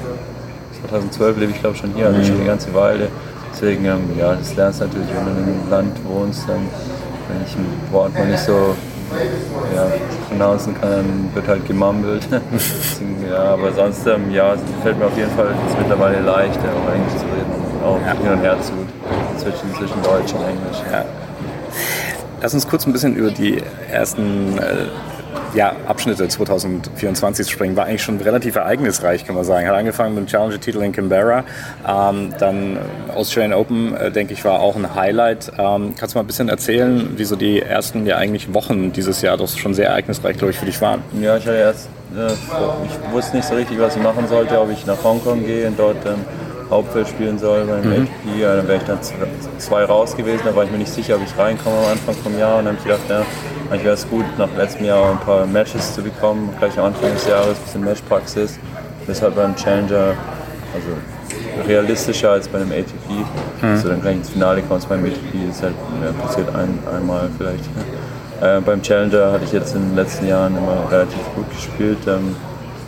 S6: 2012 lebe ich glaube schon hier, also mhm. schon eine ganze Weile. Deswegen, ähm, ja, das lernst du natürlich, wenn du in einem Land wohnst, dann, wenn ich ein Wort mal nicht so ja, pronouncen kann, dann wird halt gemumbelt. ja, aber sonst ähm, ja, fällt mir auf jeden Fall jetzt mittlerweile leicht, auch Englisch zu reden. Auch ja. hin und her zu zwischen, zwischen Deutsch und Englisch. Ja.
S5: Lass uns kurz ein bisschen über die ersten äh, ja, Abschnitte 2024 zu sprechen, war eigentlich schon relativ ereignisreich, kann man sagen. Hat angefangen mit dem Challenger-Titel in Canberra, ähm, dann Australian Open, äh, denke ich, war auch ein Highlight. Ähm, kannst du mal ein bisschen erzählen, wie so die ersten ja eigentlich Wochen dieses Jahr doch schon sehr ereignisreich, glaube ich, für dich waren?
S6: Ja, ich hatte erst, äh, ich wusste nicht so richtig, was ich machen sollte, ob ich nach Hongkong gehe und dort ähm, Hauptfeld spielen soll beim mhm. Ja, dann wäre ich dann zwei raus gewesen, da war ich mir nicht sicher, ob ich reinkomme am Anfang vom Jahr und dann habe ich gedacht, ja, eigentlich wäre es gut, nach letztem Jahr ein paar Matches zu bekommen, gleich am Anfang des Jahres, ein bisschen Matchpraxis. Deshalb beim Challenger, also realistischer als bei einem ATP. Mhm. Also dann gleich ins Finale kommst beim ATP, das halt, ja, passiert ein, einmal vielleicht. Äh, beim Challenger hatte ich jetzt in den letzten Jahren immer relativ gut gespielt. Ähm,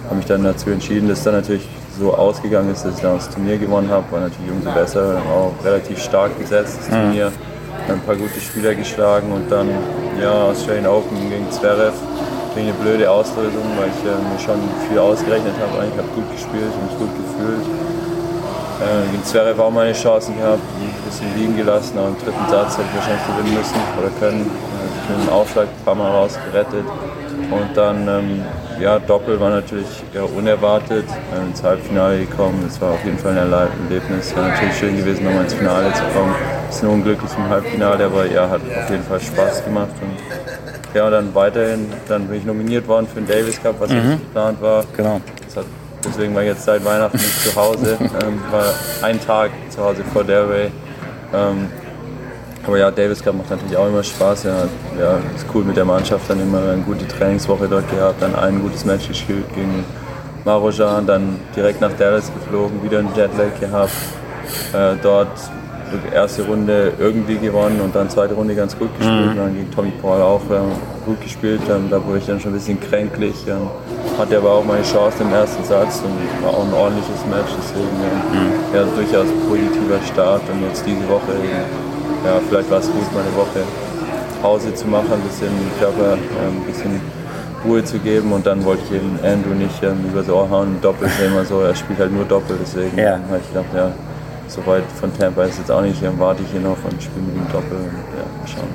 S6: habe mich dann dazu entschieden, das ist dann natürlich so ausgegangen ist, dass ich dann das Turnier gewonnen habe, war natürlich umso besser. Auch relativ stark gesetzt, das mhm. Turnier. Ein paar gute Spieler geschlagen und dann ja, Australian Open gegen Zverev. Gegen eine blöde Auslösung, weil ich äh, mir schon viel ausgerechnet habe. Ich habe gut gespielt und mich gut gefühlt. Äh, gegen Zverev auch meine Chancen gehabt, ein bisschen liegen gelassen, aber im dritten Satz hätte ich wahrscheinlich gewinnen müssen oder können. Ich mit dem Aufschlag ein paar Mal rausgerettet. Und dann, ähm, ja, Doppel war natürlich eher unerwartet. Ähm, ins Halbfinale gekommen, das war auf jeden Fall ein Erlebnis. War natürlich schön gewesen, nochmal ins Finale zu kommen. Bisschen unglücklich im Halbfinale, aber ja, hat auf jeden Fall Spaß gemacht. Und ja, dann weiterhin, dann bin ich nominiert worden für den Davis Cup, was mhm. jetzt geplant war.
S5: Genau.
S6: Hat, deswegen war ich jetzt seit Weihnachten nicht zu Hause. Ähm, war ein Tag zu Hause vor Derby. Ähm, aber ja, Davis Cup macht natürlich auch immer Spaß. Ja, ja, ist cool mit der Mannschaft, dann immer eine gute Trainingswoche dort gehabt, dann ein gutes Match gespielt gegen Marojan, dann direkt nach Dallas geflogen, wieder ein Jetlag gehabt. Äh, dort erste Runde irgendwie gewonnen und dann zweite Runde ganz gut gespielt. Mhm. Dann gegen Tommy Paul auch ähm, gut gespielt. Ähm, da wurde ich dann schon ein bisschen kränklich. Ähm, hatte aber auch meine Chance im ersten Satz und war auch ein ordentliches Match. Deswegen ähm, mhm. ja, durchaus positiver Start. Und jetzt diese Woche, ja, vielleicht war es gut, mal eine Woche Pause zu machen, ein bisschen Körper, ähm, ein bisschen Ruhe zu geben und dann wollte ich eben Andrew nicht ähm, übers Ohr hauen. Doppel ist immer so, er spielt halt nur Doppel, deswegen ja. habe ich gedacht, ja, so weit von Tampa ist jetzt auch nicht, dann warte ich hier noch und spiele mit dem Doppel und ja, schauen.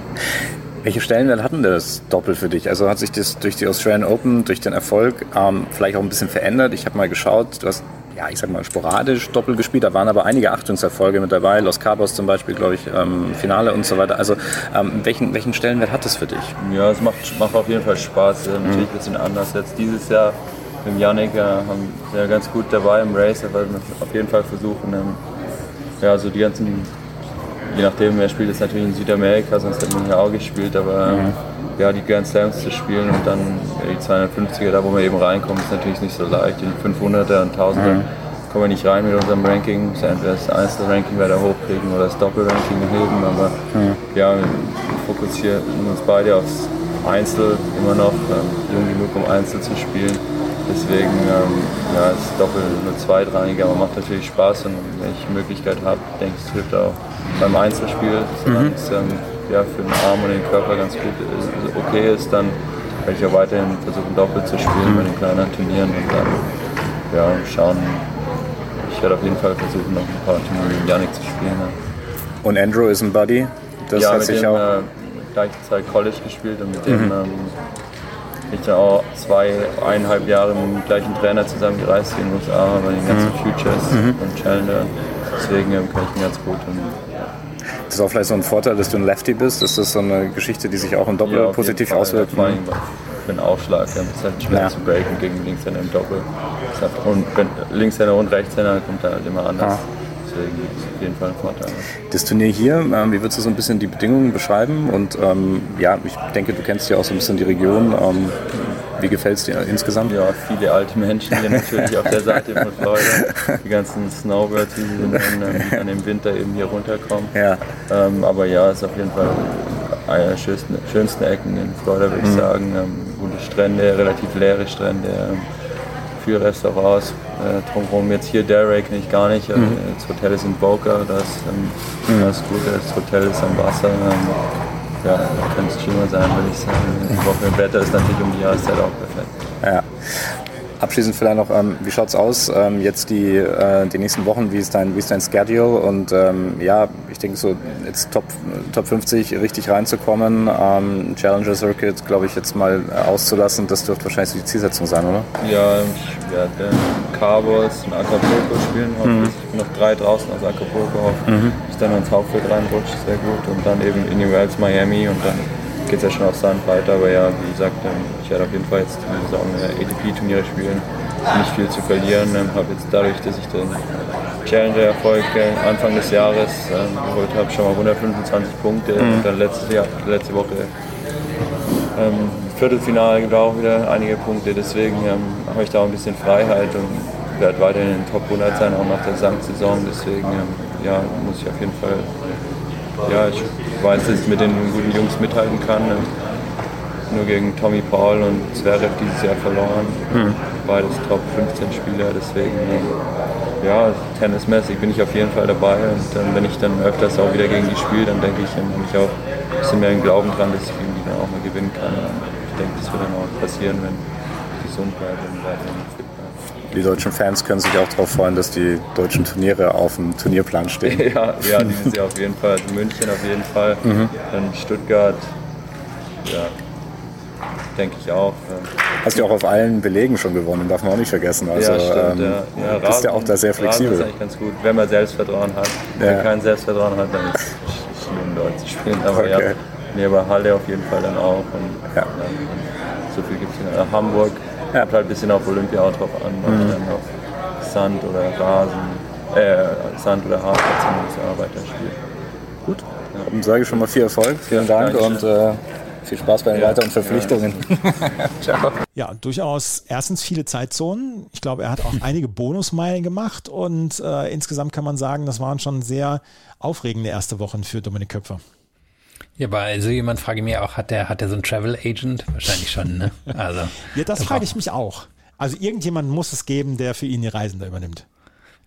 S5: Welche Stellenwert hatten das Doppel für dich? Also hat sich das durch die Australian Open, durch den Erfolg ähm, vielleicht auch ein bisschen verändert? Ich habe mal geschaut, du hast ja, ich sag mal, sporadisch Doppel gespielt. Da waren aber einige Achtungserfolge mit dabei. Los Cabos zum Beispiel, glaube ich, ähm, Finale und so weiter. Also, ähm, welchen, welchen Stellenwert hat das für dich?
S6: Ja, es macht, macht auf jeden Fall Spaß. Mhm. Natürlich ein bisschen anders. Jetzt dieses Jahr mit Janik äh, haben wir ganz gut dabei im Race. Da werden wir auf jeden Fall versuchen, ähm, ja, so die ganzen, je nachdem, wer spielt jetzt natürlich in Südamerika, sonst hätten wir hier auch gespielt, aber mhm. Ja, die Grand Slams zu spielen und dann die 250er, da wo wir eben reinkommen, ist natürlich nicht so leicht. Die 500er und 1000er mhm. kommen wir nicht rein mit unserem Ranking. Entweder das Einzelranking weiter hochkriegen oder das Doppelranking heben, aber mhm. ja, wir fokussieren uns beide aufs Einzel immer noch, ähm, jung genug um Einzel zu spielen. Deswegen ähm, ja, ist Doppel nur zweitrangig, aber macht natürlich Spaß und wenn ich die Möglichkeit habe, denke ich, es hilft auch beim Einzelspiel, mhm. es ähm, ja, für den Arm und den Körper ganz gut ist, okay ist, dann werde ich auch weiterhin versuchen, Doppel zu spielen mhm. bei den kleinen Turnieren und dann ja, schauen. Ich werde auf jeden Fall versuchen, noch ein paar Turniere mit Yannick zu spielen. Ja.
S5: Und Andrew ist ein Buddy?
S6: Das ja, hat sich dem, auch. Äh, gleiche Zeit College gespielt und mit mhm. dem ähm, ich ja auch zwei, eineinhalb Jahre mit dem gleichen Trainer zusammen gereist in den USA bei den ganzen mhm. Futures mhm. und Challenger. Deswegen ähm, kann ich ihn ganz gut. Und.
S5: Das ist auch vielleicht so ein Vorteil, dass du ein Lefty bist. Ist das so eine Geschichte, die sich auch im Doppel ja, positiv auswirkt?
S6: Vor allem für den Aufschlag. Ja, es ist halt schwer ja. zu breaken gegen Linkshänder im Doppel. Und wenn Linkshänder und Rechtshänder kommt dann halt immer anders. Ah deswegen ist es auf jeden Fall ein Vorteil.
S5: Das Turnier hier, ähm, wie würdest du so ein bisschen die Bedingungen beschreiben? Und ähm, ja, ich denke, du kennst ja auch so ein bisschen die Region. Ähm, wie gefällt es dir insgesamt?
S6: Ja, viele alte Menschen hier natürlich auf der Seite von Florida. Die ganzen Snowbirds, die an, an dem Winter eben hier runterkommen. Ja. Ähm, aber ja, es ist auf jeden Fall eine der schönsten, schönsten Ecken in Florida, würde ich mhm. sagen. Ähm, gute Strände, relativ leere Strände ähm, viele Restaurants äh, drumherum. Jetzt hier Delray kenne ich gar nicht. Äh, mhm. Das Hotel ist in Boca, das, ähm, mhm. das Gute, das Hotel ist am Wasser. Ähm, ja, könnte es schlimmer sein, würde ich sagen. Die Woche Wetter ist natürlich um die Jahreszeit auch perfekt.
S5: Ja. Abschließend vielleicht noch, ähm, wie schaut es aus ähm, jetzt die, äh, die nächsten Wochen? Wie ist dein, wie ist dein Schedule? Und ähm, ja, ich denke so jetzt Top, Top 50 richtig reinzukommen, ähm, Challenger Circuit, glaube ich, jetzt mal auszulassen, das dürfte wahrscheinlich so die Zielsetzung sein, oder?
S6: Ja, ich werde Cabos und Acapulco spielen. Mhm. Ich bin noch drei draußen aus Acapulco, mhm. ich dann ins Hauptfeld reinrutscht, sehr gut. Und dann eben in die Wells Miami und dann geht es ja schon auf Sand weiter, aber ja, wie gesagt, ähm, ich werde auf jeden Fall jetzt diese Saison ATP-Turniere spielen, nicht viel zu verlieren. Ähm, habe jetzt dadurch, dass ich den Challenger-Erfolg äh, Anfang des Jahres ähm, geholt habe, schon mal 125 Punkte mhm. und dann letztes Jahr, letzte Woche ähm, Viertelfinale gibt auch wieder einige Punkte, deswegen ähm, habe ich da auch ein bisschen Freiheit und werde weiterhin in den Top 100 sein, auch nach der Gesamtsaison, deswegen ja, muss ich auf jeden Fall ja, ich weiß, dass ich mit den guten Jungs mithalten kann. nur gegen Tommy Paul und Zverev dieses Jahr verloren. Mhm. Beides Top 15 Spieler, deswegen ja, tennismäßig bin ich auf jeden Fall dabei und dann, wenn ich dann öfters auch wieder gegen die spiele, dann denke ich, dann habe ich auch ein bisschen mehr den Glauben dran, dass ich gegen die dann auch mal gewinnen kann. Und ich denke, das wird dann auch passieren, wenn ich gesund bleibe und weiterhin fit.
S5: Die deutschen Fans können sich auch darauf freuen, dass die deutschen Turniere auf dem Turnierplan stehen.
S6: ja, ja, dieses Jahr auf jeden Fall. Also München auf jeden Fall. Mhm. Dann Stuttgart. Ja, denke ich auch.
S5: Hast du auch auf allen Belegen schon gewonnen, darf man auch nicht vergessen. Also,
S6: ja, stimmt, ähm, ja. Ja,
S5: bist ja auch da sehr flexibel.
S6: Rasen ist eigentlich ganz gut, wenn man Selbstvertrauen hat. Wenn man kein Selbstvertrauen hat, dann ist es schlimm, dort zu spielen. Aber okay. ja, nee, aber Halle auf jeden Fall dann auch. Und, ja. so viel gibt es in Hamburg. Ja. Halt ein bisschen auf Olympia auch drauf an, ob mhm. dann auf Sand oder Rasen, äh, Sand oder Hartplatz weiter spielt.
S5: Gut, dann sage ich schon mal viel Erfolg. Vielen Dank und äh, viel Spaß bei den ja, weiteren Verpflichtungen.
S3: Ja. Ciao. Ja, durchaus erstens viele Zeitzonen. Ich glaube, er hat auch einige Bonusmeilen gemacht und äh, insgesamt kann man sagen, das waren schon sehr aufregende erste Wochen für Dominik Köpfer.
S4: Ja, aber also jemand frage mir auch, hat der, hat der so einen Travel Agent? Wahrscheinlich schon, ne? Also.
S3: ja, das frage ich mich auch. Also irgendjemand muss es geben, der für ihn die Reisen da übernimmt.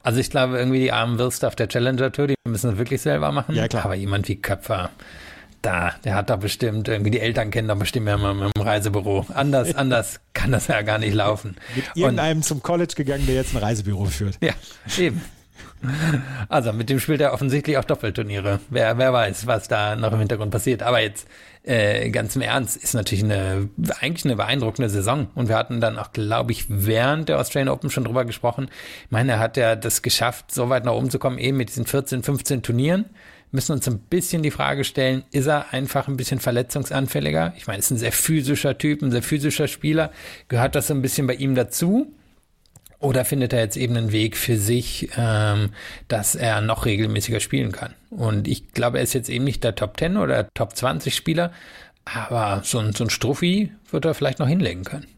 S4: Also ich glaube, irgendwie die armen Wirste auf der Challenger Tour, die müssen es wirklich selber machen. Ja, klar. Aber jemand wie Köpfer, da, der hat da bestimmt, irgendwie die Eltern kennen da bestimmt ja mal im Reisebüro. Anders, anders kann das ja gar nicht laufen.
S3: Mit irgendeinem Und, zum College gegangen, der jetzt ein Reisebüro führt.
S4: Ja, eben. Also mit dem spielt er offensichtlich auch Doppelturniere. Wer, wer weiß, was da noch im Hintergrund passiert. Aber jetzt äh, ganz im Ernst, ist natürlich eine eigentlich eine beeindruckende Saison. Und wir hatten dann auch, glaube ich, während der Australian Open schon drüber gesprochen. Ich meine, er hat ja das geschafft, so weit nach oben zu kommen, eben mit diesen 14, 15 Turnieren müssen uns ein bisschen die Frage stellen, ist er einfach ein bisschen verletzungsanfälliger? Ich meine, ist ein sehr physischer Typ, ein sehr physischer Spieler. Gehört das so ein bisschen bei ihm dazu? Oder findet er jetzt eben einen Weg für sich, ähm, dass er noch regelmäßiger spielen kann? Und ich glaube, er ist jetzt eben nicht der Top 10 oder Top 20 Spieler, aber so ein, so ein Struffi wird er vielleicht noch hinlegen können.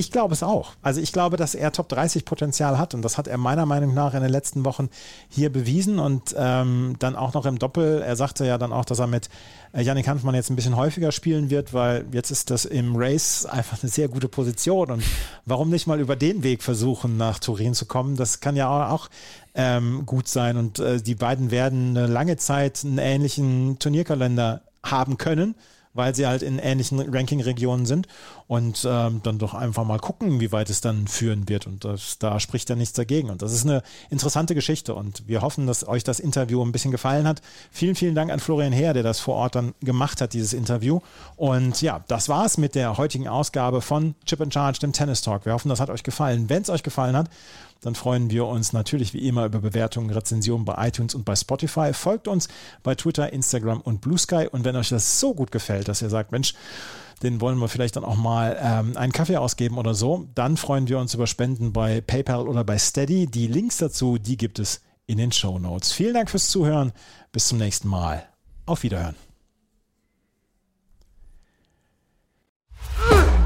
S3: Ich glaube es auch. Also ich glaube, dass er Top 30 Potenzial hat und das hat er meiner Meinung nach in den letzten Wochen hier bewiesen und ähm, dann auch noch im Doppel. Er sagte ja dann auch, dass er mit äh, Yannick Hanfmann jetzt ein bisschen häufiger spielen wird, weil jetzt ist das im Race einfach eine sehr gute Position und warum nicht mal über den Weg versuchen, nach Turin zu kommen? Das kann ja auch ähm, gut sein und äh, die beiden werden eine lange Zeit einen ähnlichen Turnierkalender haben können weil sie halt in ähnlichen Ranking-Regionen sind und ähm, dann doch einfach mal gucken, wie weit es dann führen wird und das, da spricht ja nichts dagegen und das ist eine interessante Geschichte und wir hoffen, dass euch das Interview ein bisschen gefallen hat. Vielen, vielen Dank an Florian Heer, der das vor Ort dann gemacht hat, dieses Interview und ja, das war's mit der heutigen Ausgabe von Chip and Charge, dem Tennis Talk. Wir hoffen, das hat euch gefallen. Wenn es euch gefallen hat, dann freuen wir uns natürlich wie immer über Bewertungen, Rezensionen bei iTunes und bei Spotify. Folgt uns bei Twitter, Instagram und Blue Sky. Und wenn euch das so gut gefällt, dass ihr sagt, Mensch, den wollen wir vielleicht dann auch mal ähm, einen Kaffee ausgeben oder so, dann freuen wir uns über Spenden bei PayPal oder bei Steady. Die Links dazu, die gibt es in den Show Notes. Vielen Dank fürs Zuhören. Bis zum nächsten Mal. Auf Wiederhören.